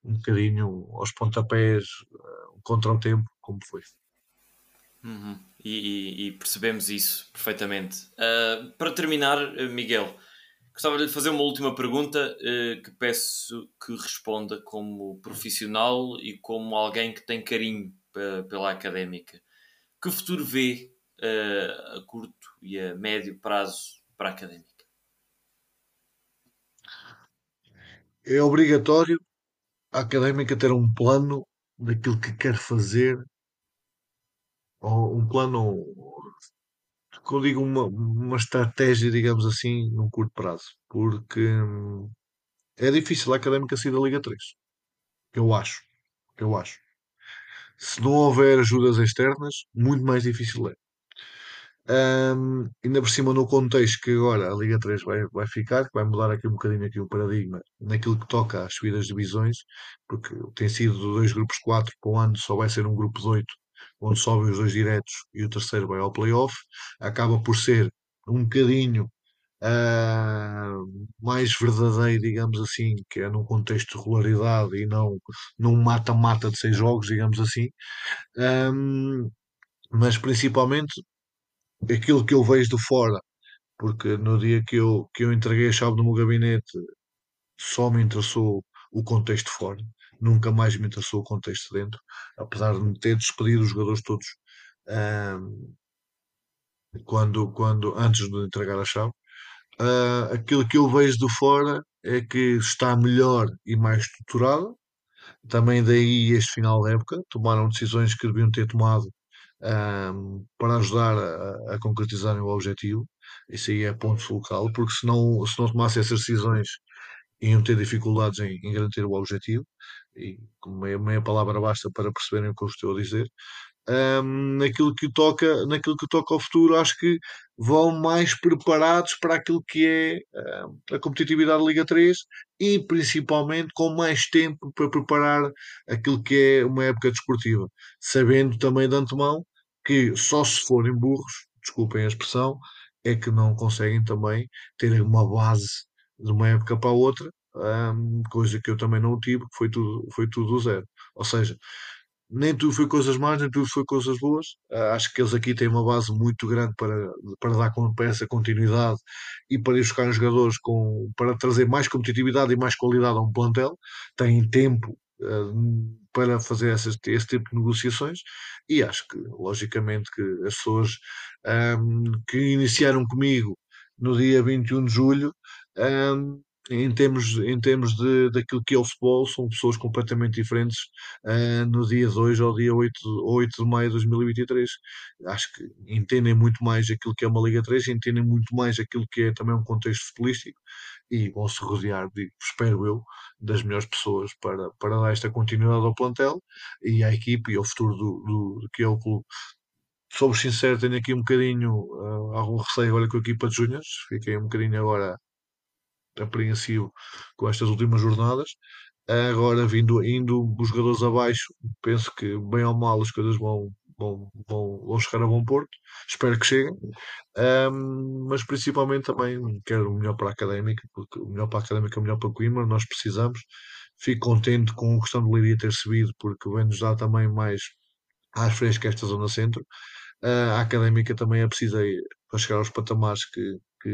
um bocadinho aos pontapés uh, contra o tempo, como foi.
Uhum. E, e, e, percebemos isso perfeitamente. Uh, para terminar, Miguel, gostava de lhe fazer uma última pergunta uh, que peço que responda como profissional e como alguém que tem carinho pela académica. Que futuro vê uh, a curto e a médio prazo para a académica?
É obrigatório académica ter um plano daquilo que quer fazer, ou um plano, como digo, uma, uma estratégia, digamos assim, num curto prazo, porque hum, é difícil a académica sair da Liga 3. Eu acho. Eu acho. Se não houver ajudas externas, muito mais difícil é. Um, ainda por cima no contexto que agora a Liga 3 vai, vai ficar, que vai mudar aqui um bocadinho aqui o paradigma naquilo que toca às subidas de divisões, porque tem sido dois grupos 4 para o ano, só vai ser um grupo de 8, onde sobem os dois diretos e o terceiro vai ao playoff, acaba por ser um bocadinho uh, mais verdadeiro, digamos assim, que é num contexto de regularidade e não num mata-mata de seis jogos, digamos assim. Um, mas principalmente aquilo que eu vejo de fora, porque no dia que eu, que eu entreguei a chave do meu gabinete só me interessou o contexto fora, nunca mais me interessou o contexto dentro, apesar de me ter despedido os jogadores todos um, quando, quando, antes de entregar a chave. Uh, aquilo que eu vejo de fora é que está melhor e mais estruturado. Também daí este final da época tomaram decisões que deviam ter tomado um, para ajudar a, a concretizarem o objetivo. Isso aí é ponto focal, porque se não, se não tomasse essas decisões iam ter dificuldades em, em garantir o objetivo, e meia, meia palavra basta para perceberem o que eu estou a dizer um, naquilo que toca naquilo que toca ao futuro acho que vão mais preparados para aquilo que é um, a competitividade da Liga 3 e principalmente com mais tempo para preparar aquilo que é uma época desportiva sabendo também de antemão que só se forem burros desculpem a expressão é que não conseguem também ter uma base de uma época para a outra um, coisa que eu também não tive, foi tudo, foi tudo do zero. Ou seja, nem tudo foi coisas más, nem tudo foi coisas boas. Uh, acho que eles aqui têm uma base muito grande para, para dar com, para essa continuidade e para ir buscar jogadores com, para trazer mais competitividade e mais qualidade a um plantel. Têm tempo uh, para fazer essas, esse tipo de negociações e acho que, logicamente, que as pessoas um, que iniciaram comigo no dia 21 de julho um, em termos, em termos de, daquilo que é o futebol, são pessoas completamente diferentes uh, no dia 2 ao dia 8, 8 de maio de 2023. Acho que entendem muito mais aquilo que é uma Liga 3, entendem muito mais aquilo que é também um contexto futbolístico e vão se rodear, espero eu, das melhores pessoas para, para dar esta continuidade ao plantel e à equipe e ao futuro do, do, do que é o clube. Sou sincero, tenho aqui um bocadinho uh, algum receio agora com a equipa de Júniors, fiquei um bocadinho agora apreensivo com estas últimas jornadas. Agora, vindo, indo os jogadores abaixo, penso que, bem ou mal, as coisas vão, vão, vão, vão chegar a bom porto. Espero que cheguem. Um, mas principalmente também quero o melhor para a académica, porque o melhor para a académica é o melhor para o Coimbra, nós precisamos. Fico contente com a questão de Leiria ter subido, porque vem-nos dar também mais às frescas esta zona centro. Uh, a académica também é precisa para chegar aos patamares que, que,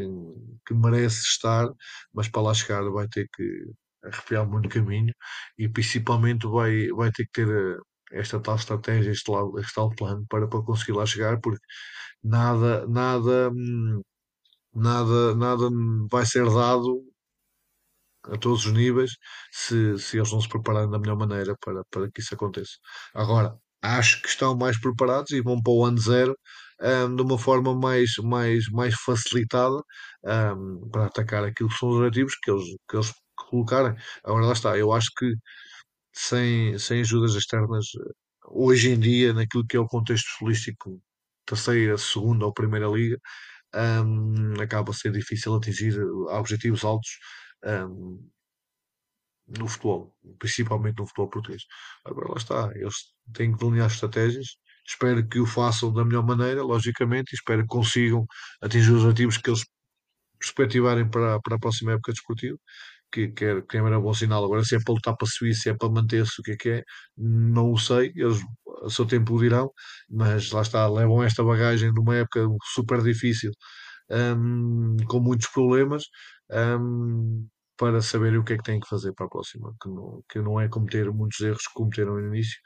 que, merece estar, mas para lá chegar vai ter que arrepiar muito caminho e principalmente vai, vai ter que ter eh, esta tal estratégia, este, este tal plano para, para conseguir lá chegar, porque nada, nada, hum, nada, nada vai ser dado a todos os níveis se, se eles não se prepararem da melhor maneira para, para que isso aconteça. Agora, acho que estão mais preparados e vão para o ano zero um, de uma forma mais, mais, mais facilitada um, para atacar aquilo que são os objetivos que eles, que eles colocarem. Agora lá está, eu acho que sem, sem ajudas externas, hoje em dia, naquilo que é o contexto futbolístico, terceira, segunda ou primeira liga, um, acaba a ser difícil atingir objetivos altos um, no futebol, principalmente no futebol português. Agora lá está, eles têm que delinear estratégias. Espero que o façam da melhor maneira, logicamente, e espero que consigam atingir os objetivos que eles perspectivarem para, para a próxima época desportiva que, que, é, que é um bom sinal. Agora, se é para lutar para subir, se é para manter-se, o que é que é, não o sei. Eles a seu tempo o dirão, mas lá está, levam esta bagagem de uma época super difícil, um, com muitos problemas, um, para saberem o que é que têm que fazer para a próxima, que não, que não é cometer muitos erros que cometeram no início,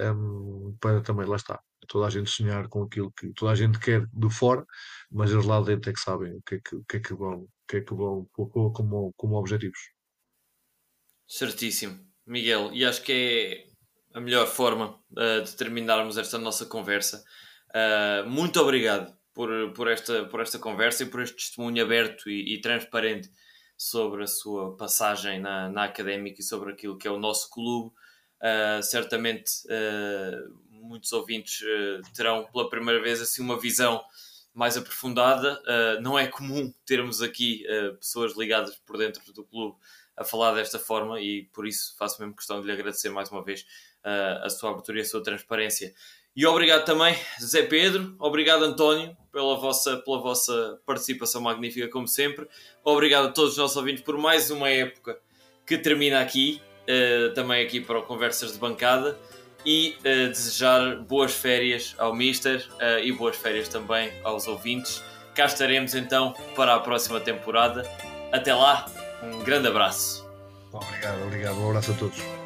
um, para também, lá está, toda a gente sonhar com aquilo que toda a gente quer de fora, mas eles lá dentro é que sabem o que é que, o que, é que vão que é que vão pôr como, como objetivos.
Certíssimo, Miguel, e acho que é a melhor forma uh, de terminarmos esta nossa conversa. Uh, muito obrigado por, por, esta, por esta conversa e por este testemunho aberto e, e transparente sobre a sua passagem na, na académica e sobre aquilo que é o nosso clube. Uh, certamente muitos ouvintes terão pela primeira vez assim uma visão mais aprofundada. Uh, não é comum termos aqui uh, pessoas ligadas por dentro do clube a falar desta forma e por isso faço mesmo questão de lhe agradecer mais uma vez uh, a sua abertura e a sua transparência. E obrigado também, Zé Pedro, obrigado António pela vossa, pela vossa participação magnífica, como sempre. Obrigado a todos os nossos ouvintes por mais uma época que termina aqui, também aqui para o Conversas de Bancada e uh, desejar boas férias ao Mister uh, e boas férias também aos ouvintes. Cá estaremos então para a próxima temporada. Até lá, um grande abraço.
Obrigado, obrigado. Um abraço a todos.